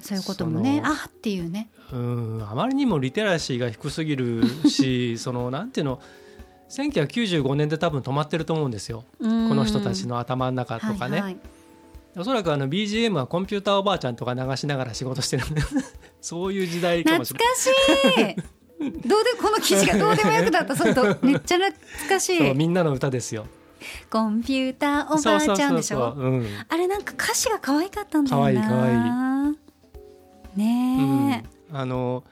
そういうこともねあっていうね。うんあまりにもリテラシーが低すぎるし そのなんていうの1995年で多分止まってると思うんですよ。ここの人たちの頭の中とかね、はいはい。おそらくあの BGM はコンピューターおばあちゃんとか流しながら仕事してる。そういう時代かもし懐れない。かしいどうでこの記事がどうでもよくなった。そうとめっちゃ懐かしい。みんなの歌ですよ。コンピューターおばあちゃんでしょ？あれなんか歌詞が可愛かったんだよな。可愛い可愛い。ねうん。あの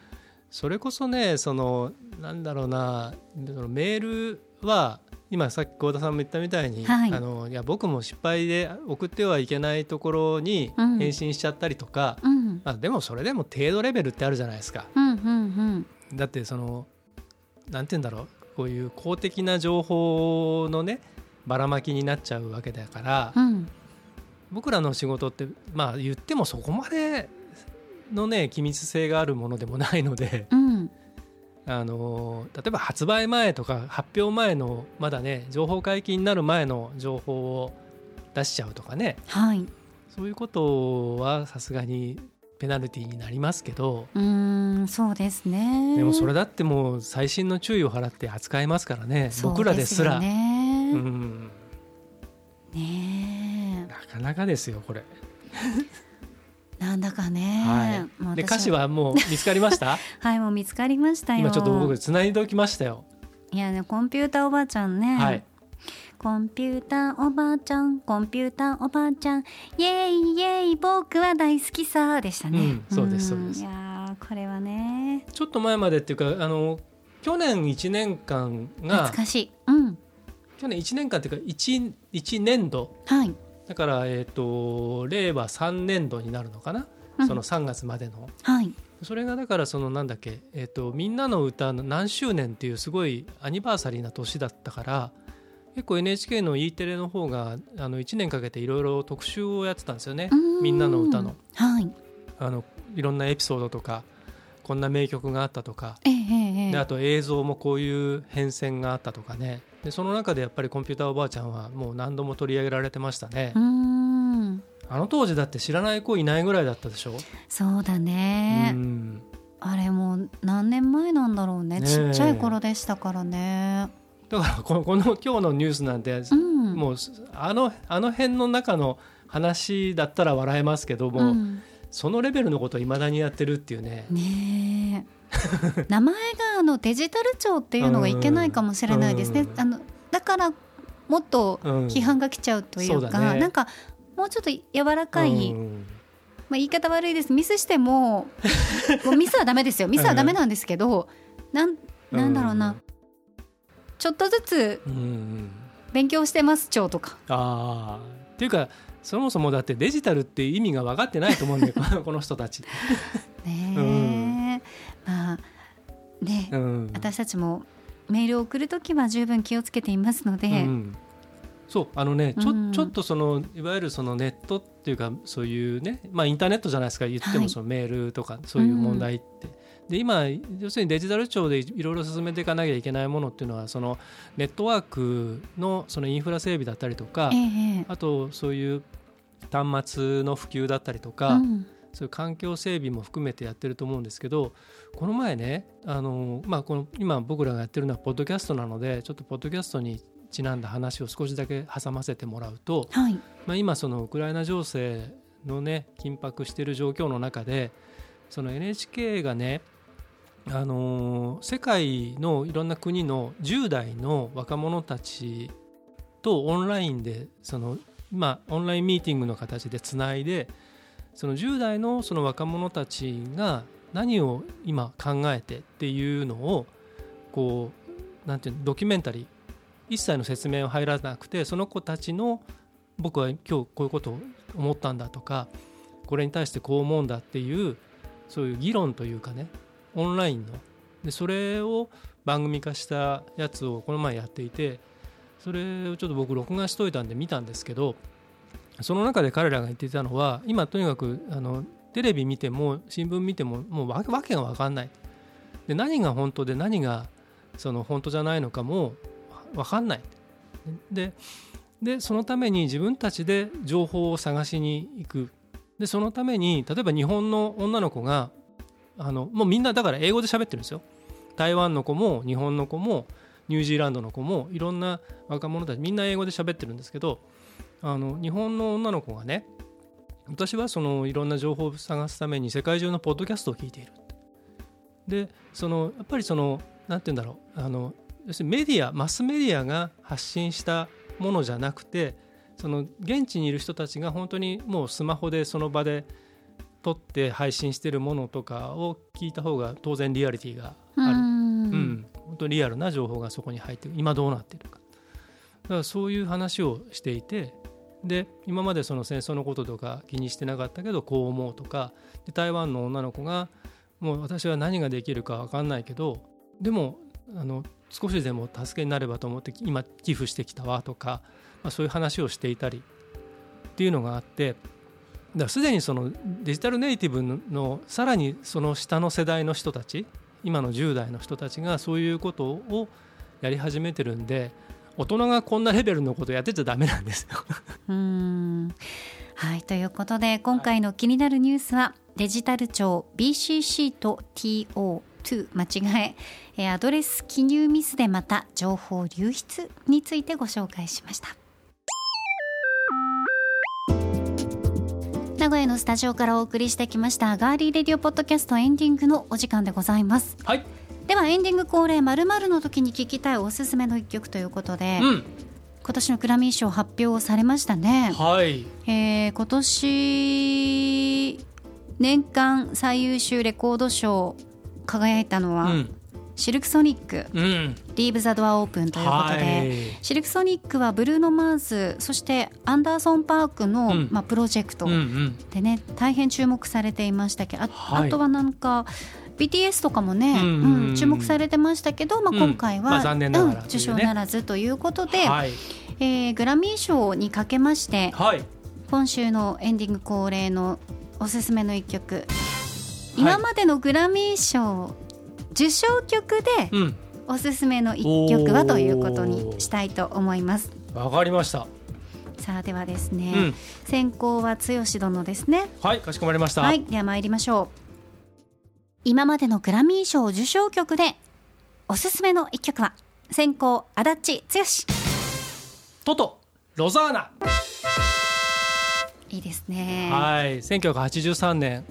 それこそねそのなんだろうなメールは今さっき幸田さんも言ったみたいに、はい。あのいや僕も失敗で送ってはいけないところにうん。返信しちゃったりとか、えうん。まあ、でもそれでも程度レベルってあるじゃないですか。うんうんだってそのなんて言うんだろう。こういう公的な情報のねばらまきになっちゃうわけだから、うん。うん僕らの仕事ってまあ言ってもそこまでのね機密性があるものでもないのでうん。あの例えば発売前とか発表前のまだね情報解禁になる前の情報を出しちゃうとかね。はい。そういうことはさすがにペナルティーになりますけどうーんそうですね。でもそれだってもう細心の注意を払って扱いますからね。そう僕らですら。うん。ねえなかなかですよこれ。なんだかね、はい、で歌詞はもう見つかりました？はいもう見つかりましたよ。今ちょっと僕つないでおきましたよ、いやねコンピューターおばあちゃんね、はいコンピューターおばあちゃんコンピューターおばあちゃんイエイイエイ僕は大好きさでしたね、うんそうですそうです。んいやーこれはね。ちょっと前までっていうかあの去年1年間が懐かしい。うん。去年1年間っていうか 1, 1年度。はい。だから、えー、と令和3年度になるのかな、うん。その3月までの。はい。それがだからそのなんだっけ、えー、とみんなの歌の何周年っていうすごいアニバーサリーな年だったから結構 NHK の E テレの方があの1年かけていろいろ特集をやってたんですよね。みんなの歌の。はい。あのいろんなエピソードとかこんな名曲があったとか。ええええええ。であと映像もこういう変遷があったとかね。でその中でやっぱりコンピューターおばあちゃんはもう何度も取り上げられてましたね。うーん。あの当時だって知らない子いないぐらいだったでしょ、そうだね、うん。あれもう何年前なんだろうね。ねえ。ちっちゃい頃でしたからねだからこのこの今日のニュースなんて、うん。もうあのあの辺の中の話だったら笑えますけども、うん。そのレベルのことをいまだにやってるっていうね。ねえ。名前があのデジタル庁っていうのがいけないかもしれないですね、うん。あのだからもっとうん。批判が来ちゃうというか、そうだね。なんかもうちょっと柔らかい、うん。まあ、言い方悪いです。ミスしても もうミスはダメですよ。ミスはダメなんですけど、なん。なんだろうな、ちょっとずつうんうん。勉強してます庁とか。ああっていうかそもそもだってデジタルっていう意味が分かってないと思うんだよ この人たち。ねえ、まあね、うん。私たちもメールを送るときは十分気をつけていますので、うんそうあのねちょ,、うん。ちょっとそのいわゆるそのネットっていうかそういうね、まあ、インターネットじゃないですか言ってはい。もそのメールとかそういう問題って。で今要するにデジタル庁でいろいろ進めていかなきゃいけないものっていうのはそのネットワークのそのインフラ整備だったりとかええあとそういう端末の普及だったりとか、うん。そういう環境整備も含めてやってると思うんですけどこの前ねあの、まあ、この今僕らがやってるのはポッドキャストなのでちょっとポッドキャストにちなんだ話を少しだけ挟ませてもらうと、はい。まあ、今そのウクライナ情勢のね緊迫している状況の中でその NHK がねあの世界のいろんな国の10代の若者たちとオンラインでその今オンラインミーティングの形でつないでその10代のその若者たちが何を今考えてっていうのをこうなんていうのドキュメンタリー一切の説明は入らなくてその子たちの僕は今日こういうことを思ったんだとかこれに対してこう思うんだっていうそういう議論というかねオンラインの。でそれを番組化したやつをこの前やっていてそれをちょっと僕録画しといたんで見たんですけどその中で彼らが言っていたのは今とにかくあのテレビ見ても新聞見てももうわけが分かんない。で何が本当で何がその本当じゃないのかも分かんない。ででそのために自分たちで情報を探しに行く。でそのために例えば日本の女の子があのもうみんなだから英語で喋ってるんですよ。台湾の子も日本の子もニュージーランドの子もいろんな若者たちみんな英語で喋ってるんですけどあの日本の女の子がね私はそのいろんな情報を探すために世界中のポッドキャストを聞いている。でそのやっぱりそのなんて言うんだろうあの要するにメディアマスメディアが発信したものじゃなくてその現地にいる人たちが本当にもうスマホでその場で撮って配信してるものとかを聞いた方が当然リアリティがある、うん。うん、本当にリアルな情報がそこに入ってる。今どうなってるか。だからそういう話をしていてで今までその戦争のこととか気にしてなかったけどこう思うとか。で台湾の女の子がもう私は何ができるか分かんないけどでもあの少しでも助けになればと思って今寄付してきたわとか、まあ、そういう話をしていたりっていうのがあってだからすでにそのデジタルネイティブのさらにその下の世代の人たち今の10代の人たちがそういうことをやり始めてるんで大人がこんなレベルのことやってちゃダメなんですよ。うんはいということで今回の気になるニュースはデジタル庁 BCC と TO2 間違えアドレス記入ミスでまた情報流出についてご紹介しました名名古屋のスタジオからお送りしてきましたガーリーレディオポッドキャストエンディングのお時間でございます。はい、ではエンディング恒例まるの時に聴きたいおすすめの一曲ということで、うん、今年のグラミー賞発表されましたね、はい、えー今年年間最優秀レコード賞輝いたのは、うん、シルクソニック。うん、「リーブ・ザ・ドア・オープン」ということで、はい、シルクソニックはブルーノ・マーズそしてアンダーソン・パークの、うん。まあ、プロジェクトうん、うん、でね大変注目されていましたけどあ,、はい。あとはなんか BTS とかもね、うん注目されてましたけど、まあ、うん。今回は、まあね。受賞ならずということで、はい、えーグラミー賞にかけましてはい、今週のエンディング恒例のおすすめの一曲、今までのグラミー賞受賞曲でうん、おすすめの一曲はということにしたいと思います。わかりました。さあではですね、うん、先行は剛殿ですね。はい、かしこまりました。はい、では参りましょう。今までのグラミー賞受賞曲でおすすめの一曲は先行足立剛。トト、ロザーナ。いいですね。はい、1983年、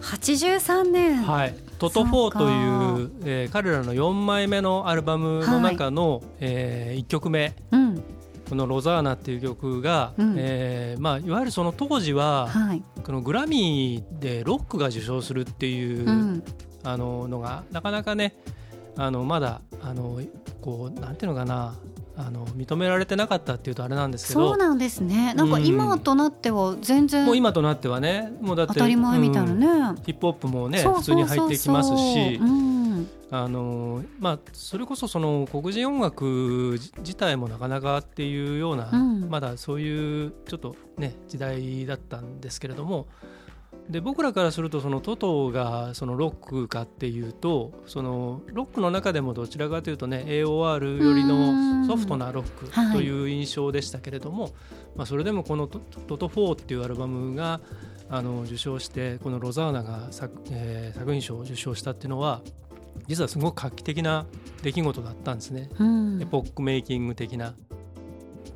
83年。はい、トトそうか4という、えー彼らの4枚目のアルバムの中の、え1曲目。うん、この「ロザーナ」っていう曲が、うん。えーまあ、いわゆるその当時は、はい。このグラミーでロックが受賞するっていう、うん、あののがなかなかねあのまだあのこうなんていうのかなあの認められてなかったっていうとあれなんですけど。そうなんですね。なんか今となっては全然もう今となってはねもうだって当たり前みたいなね。うん。ヒップホップもね普通に入ってきますしそうん。あのまあそれこそその黒人音楽自自体もなかなかっていうような、うん。まだそういうちょっとね時代だったんですけれどもで僕らからするとそのトトがそのロックかっていうとそのロックの中でもどちらかというとね AOR よりのソフトなロックはい。という印象でしたけれども、まあ、それでもこのト「トト4」っていうアルバムがあの受賞してこのロザーナが作,、えー作品賞を受賞したっていうのは実はすごく画期的な出来事だったんですね。うん。エポックメイキング的な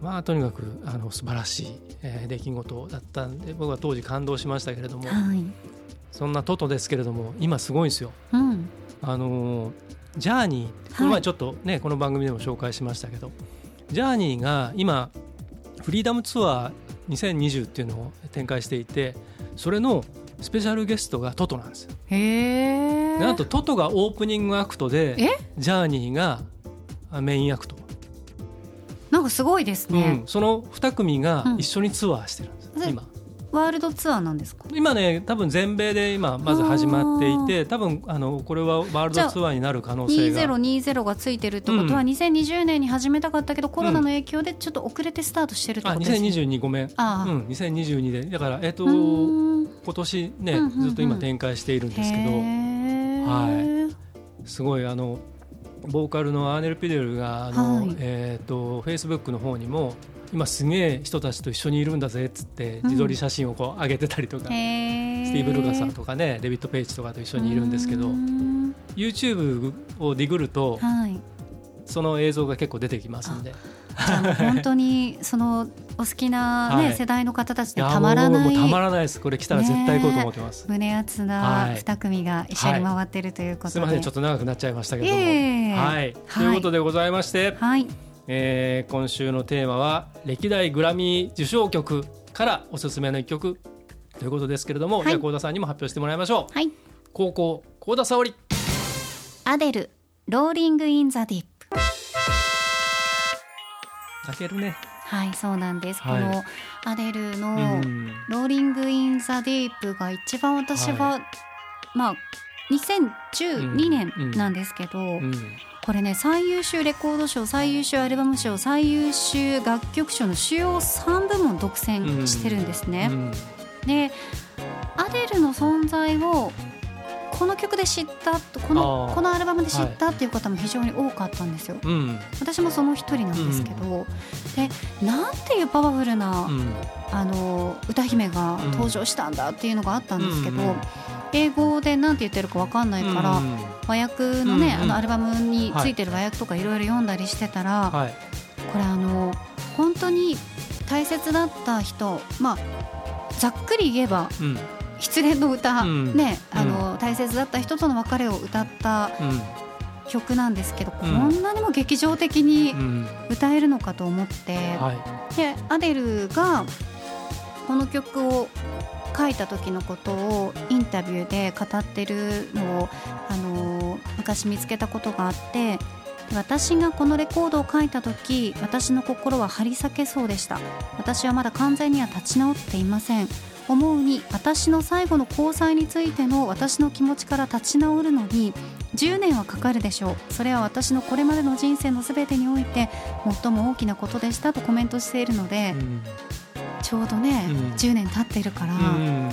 まあとにかくあの素晴らしい、えー出来事だったんで僕は当時感動しましたけれどもはい。そんな TOTO ですけれども今すごいんですよ。うん。あのージャーニーこの前ちょっとね、この番組でも紹介しましたけどジャーニーが今フリーダムツアー2020っていうのを展開していてそれのスペシャルゲストが TOTO なんですよ。へえ。なんと TOTO がオープニングアクトでえ？ジャーニーがあメインアクト。なんかすごいですうねん、。その2組がうん。一緒にツアーしてるんです、で今。ワールドツアーなんですか？今ね多分全米で今まず始まっていて多分あのこれはワールドツアーになる可能性が。2020がついてるってことは、うん。2020年に始めたかったけどコロナの影響でちょっと遅れてスタートしてるってあことですね？2022ごめん。ああ。うん、2022で。だからえっ、と今年ね、うんうんうん。ずっと今展開しているんですけど。はすごいあのボーカルのアーネル・ピデルがあの、はい。えっ、とフェイスブックの方にも今すげえ人たちと一緒にいるんだぜっつってうん自撮り写真をこう上げてたりとか、へスティーブ・ルガさんととかねデビッド・ペイチとかと一緒にいるんですけど YouTube をディグるとはい。その映像が結構出てきますんであもう本当にそのお好きな、ねはい。世代の方たちでたまらないたまらないです。これ来たら絶対行こうと思ってます、胸熱はない。二組が一緒に回ってるということで、すみませんちょっと長くなっちゃいましたけども、いえ。い。えはい、ということでございまして、はい。えー今週のテーマは歴代グラミー受賞曲からおすすめの一曲ということですけれども、はい。じゃあ幸田さんにも発表してもらいましょう。はい。高校幸田沙織。アデル Rolling in the Deep 泣けるね。はいそうなんです、はい。このアデルうのん Rolling in the Deep が一番私は、はまあ2012年なんですけど、うん。これね最優秀レコード賞最優秀アルバム賞最優秀楽曲賞の主要3部門独占してるんですね。うん。でアデルの存在をこの曲で知ったこのこのアルバムで知ったっていう方も非常に多かったんですよ。うん。私もその一人なんですけど、でなんていうパワフルな、うん。あの歌姫がうん。登場したんだっていうのがあったんですけど、うん英語でなんて言ってるかわかんないから、うん和訳のね、うんうん。あのアルバムについてる和訳とかいろいろ読んだりしてたら、はい。これあの本当に大切だった人まあざっくり言えばうん失恋の歌、うん。ねあうの大切だった人との別れを歌ったうん。曲なんですけど、うん。こんなにも劇場的にうん。歌えるのかと思って、はい。でアデルがこの曲を書いた時のことをインタビューで語ってるのを、あのー昔見つけたことがあって私がこのレコードを書いた時私の心は張り裂けそうでした。私はまだ完全には立ち直っていません思うに私の最後の交際についての私の気持ちから立ち直るのに10年はかかるでしょう。それは私のこれまでの人生の全てにおいて最も大きなことでしたとコメントしているので、うん。ちょうどね、うん。10年経ってるから、うん。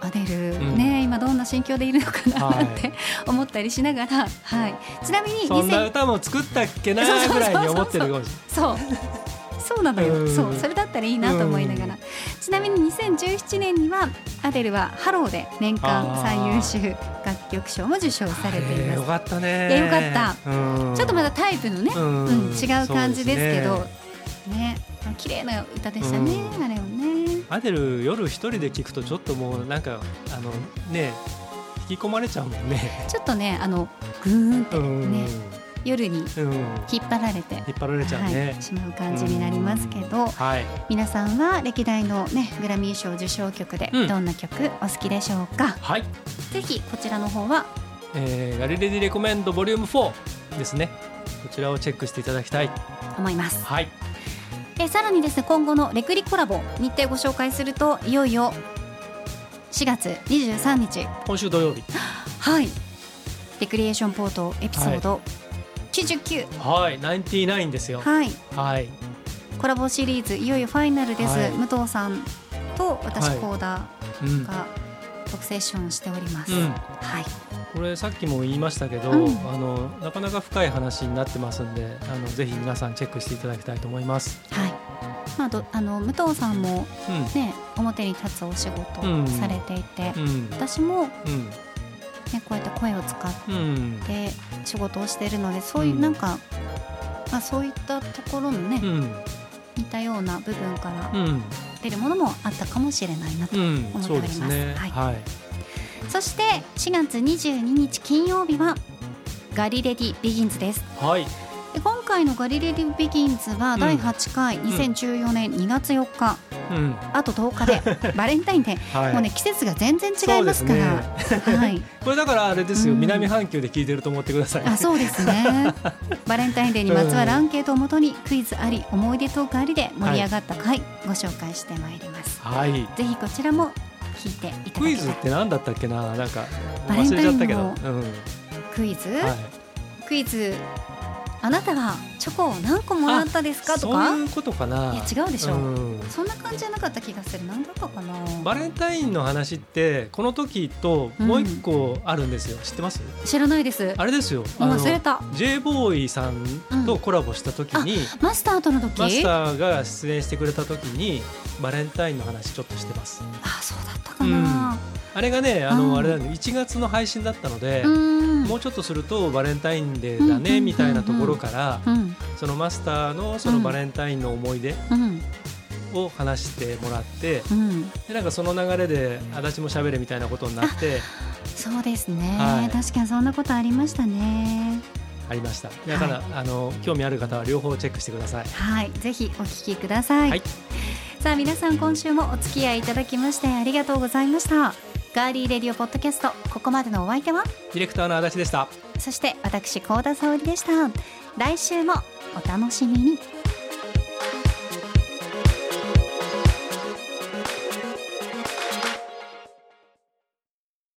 アデル、うん。ね今どんな心境でいるのかなはい。っ て思ったりしながら、はい、ちなみにそんな2000歌も作ったっけなぐらいに思ってるかもしそうそうなのよ、うん。そうそれだったらいいなと思いながら、うん。ちなみに2017年にはアデルはハローで年間最優秀楽曲賞も受賞されています。えーよかったね。いやよかった。うん。ちょっとまだタイプのね、うん。うん違う感じですけど。ね。綺麗な歌でしたね、うん。あれをね。アデル夜一人で聞くとちょっともうなんかあのね引き込まれちゃうもんね。ちょっとねあのグーンってうん。ね、夜にうん引っ張られて引っ張られちゃうねはい、。しまう感じになりますけど、はい。皆さんは歴代のねグラミー賞受賞曲でうんどんな曲お好きでしょうか、はい。ぜひこちらの方はえーガリレディレコメンドボリューム4ですね。こちらをチェックしていただきたい。思いますはい。えさらにですね今後のレクリコラボ日程ご紹介するといよいよ4月23日今週土曜日。はいレクリエーションポートエピソード99はい。ナインティナインですよ。はいはい。コラボシリーズいよいよファイナルです、はい武藤さんと私はいコー。が特セッションしております、うん。はいこれさっきも言いましたけど、うんあのなかなか深い話になってますんで、あのぜひ皆さんチェックしていただきたいと思います。はいまあ、どあの武藤さんもうん。ね表に立つお仕事されていて、うん。私も、ね、うん。こうやって声を使っうん。て仕事をしているのでそういううんなんか、まあ、そういったところのね、うん。似たような部分からうん。出るものもあったかもしれないなと、うん。思っておりますね。はいはい。そして4月22日金曜日はガリレディビギンズですはい。で今回のガリレディビギンズは第8回、2014年2月4日うん。あと10日で バレンタインデー、はい。もうね季節が全然違いますから。はい、これだからあれですよ、うん。南半球で聞いてると思ってください、あそうですね。バレンタインデーにまつわるアンケートをもとにクイズあり思い出トークありで盛り上がった回、ご紹介してまいります。はい。ぜひこちらも聞いていただきたいクイズって何だったっけな？なんかバレンタインの忘れちゃったけど、うん。クイズ、はい、クイズあなたはチョコを何個もらったですか？とそうかいうことかな。いや違うでしょ、うんそんな感じじゃなかった気がする。何だったかな。バレンタインの話ってこの時ともう一個あるんですよ、知ってます？知らないです。あれですよ。忘れた。J ボーイさんとコラボした時に、マスターとの時？マスターが出演してくれた時にバレンタインの話ちょっとしてます。あそうだったかな。あれがねあうん。のあれなんで1月の配信だったので、うん。もうちょっとするとバレンタインデーだうんうんうんうんねみたいなところからうん。そのマスターのそのバレンタインの思い出うんを話してもらってうん。でなんかその流れで足立も喋れみたいなことになってそうですね、はい。確かにそんなことありましたね。ありました。だから、あの興味ある方は両方チェックしてください。はい。ぜひお聞きください、はい。さあ皆さん今週もお付き合いいただきましてありがとうございました。ガーリーレディオポッドキャストここまでのお相手は？ディレクターの足立でした。そして私高田沙織でした。来週もお楽しみに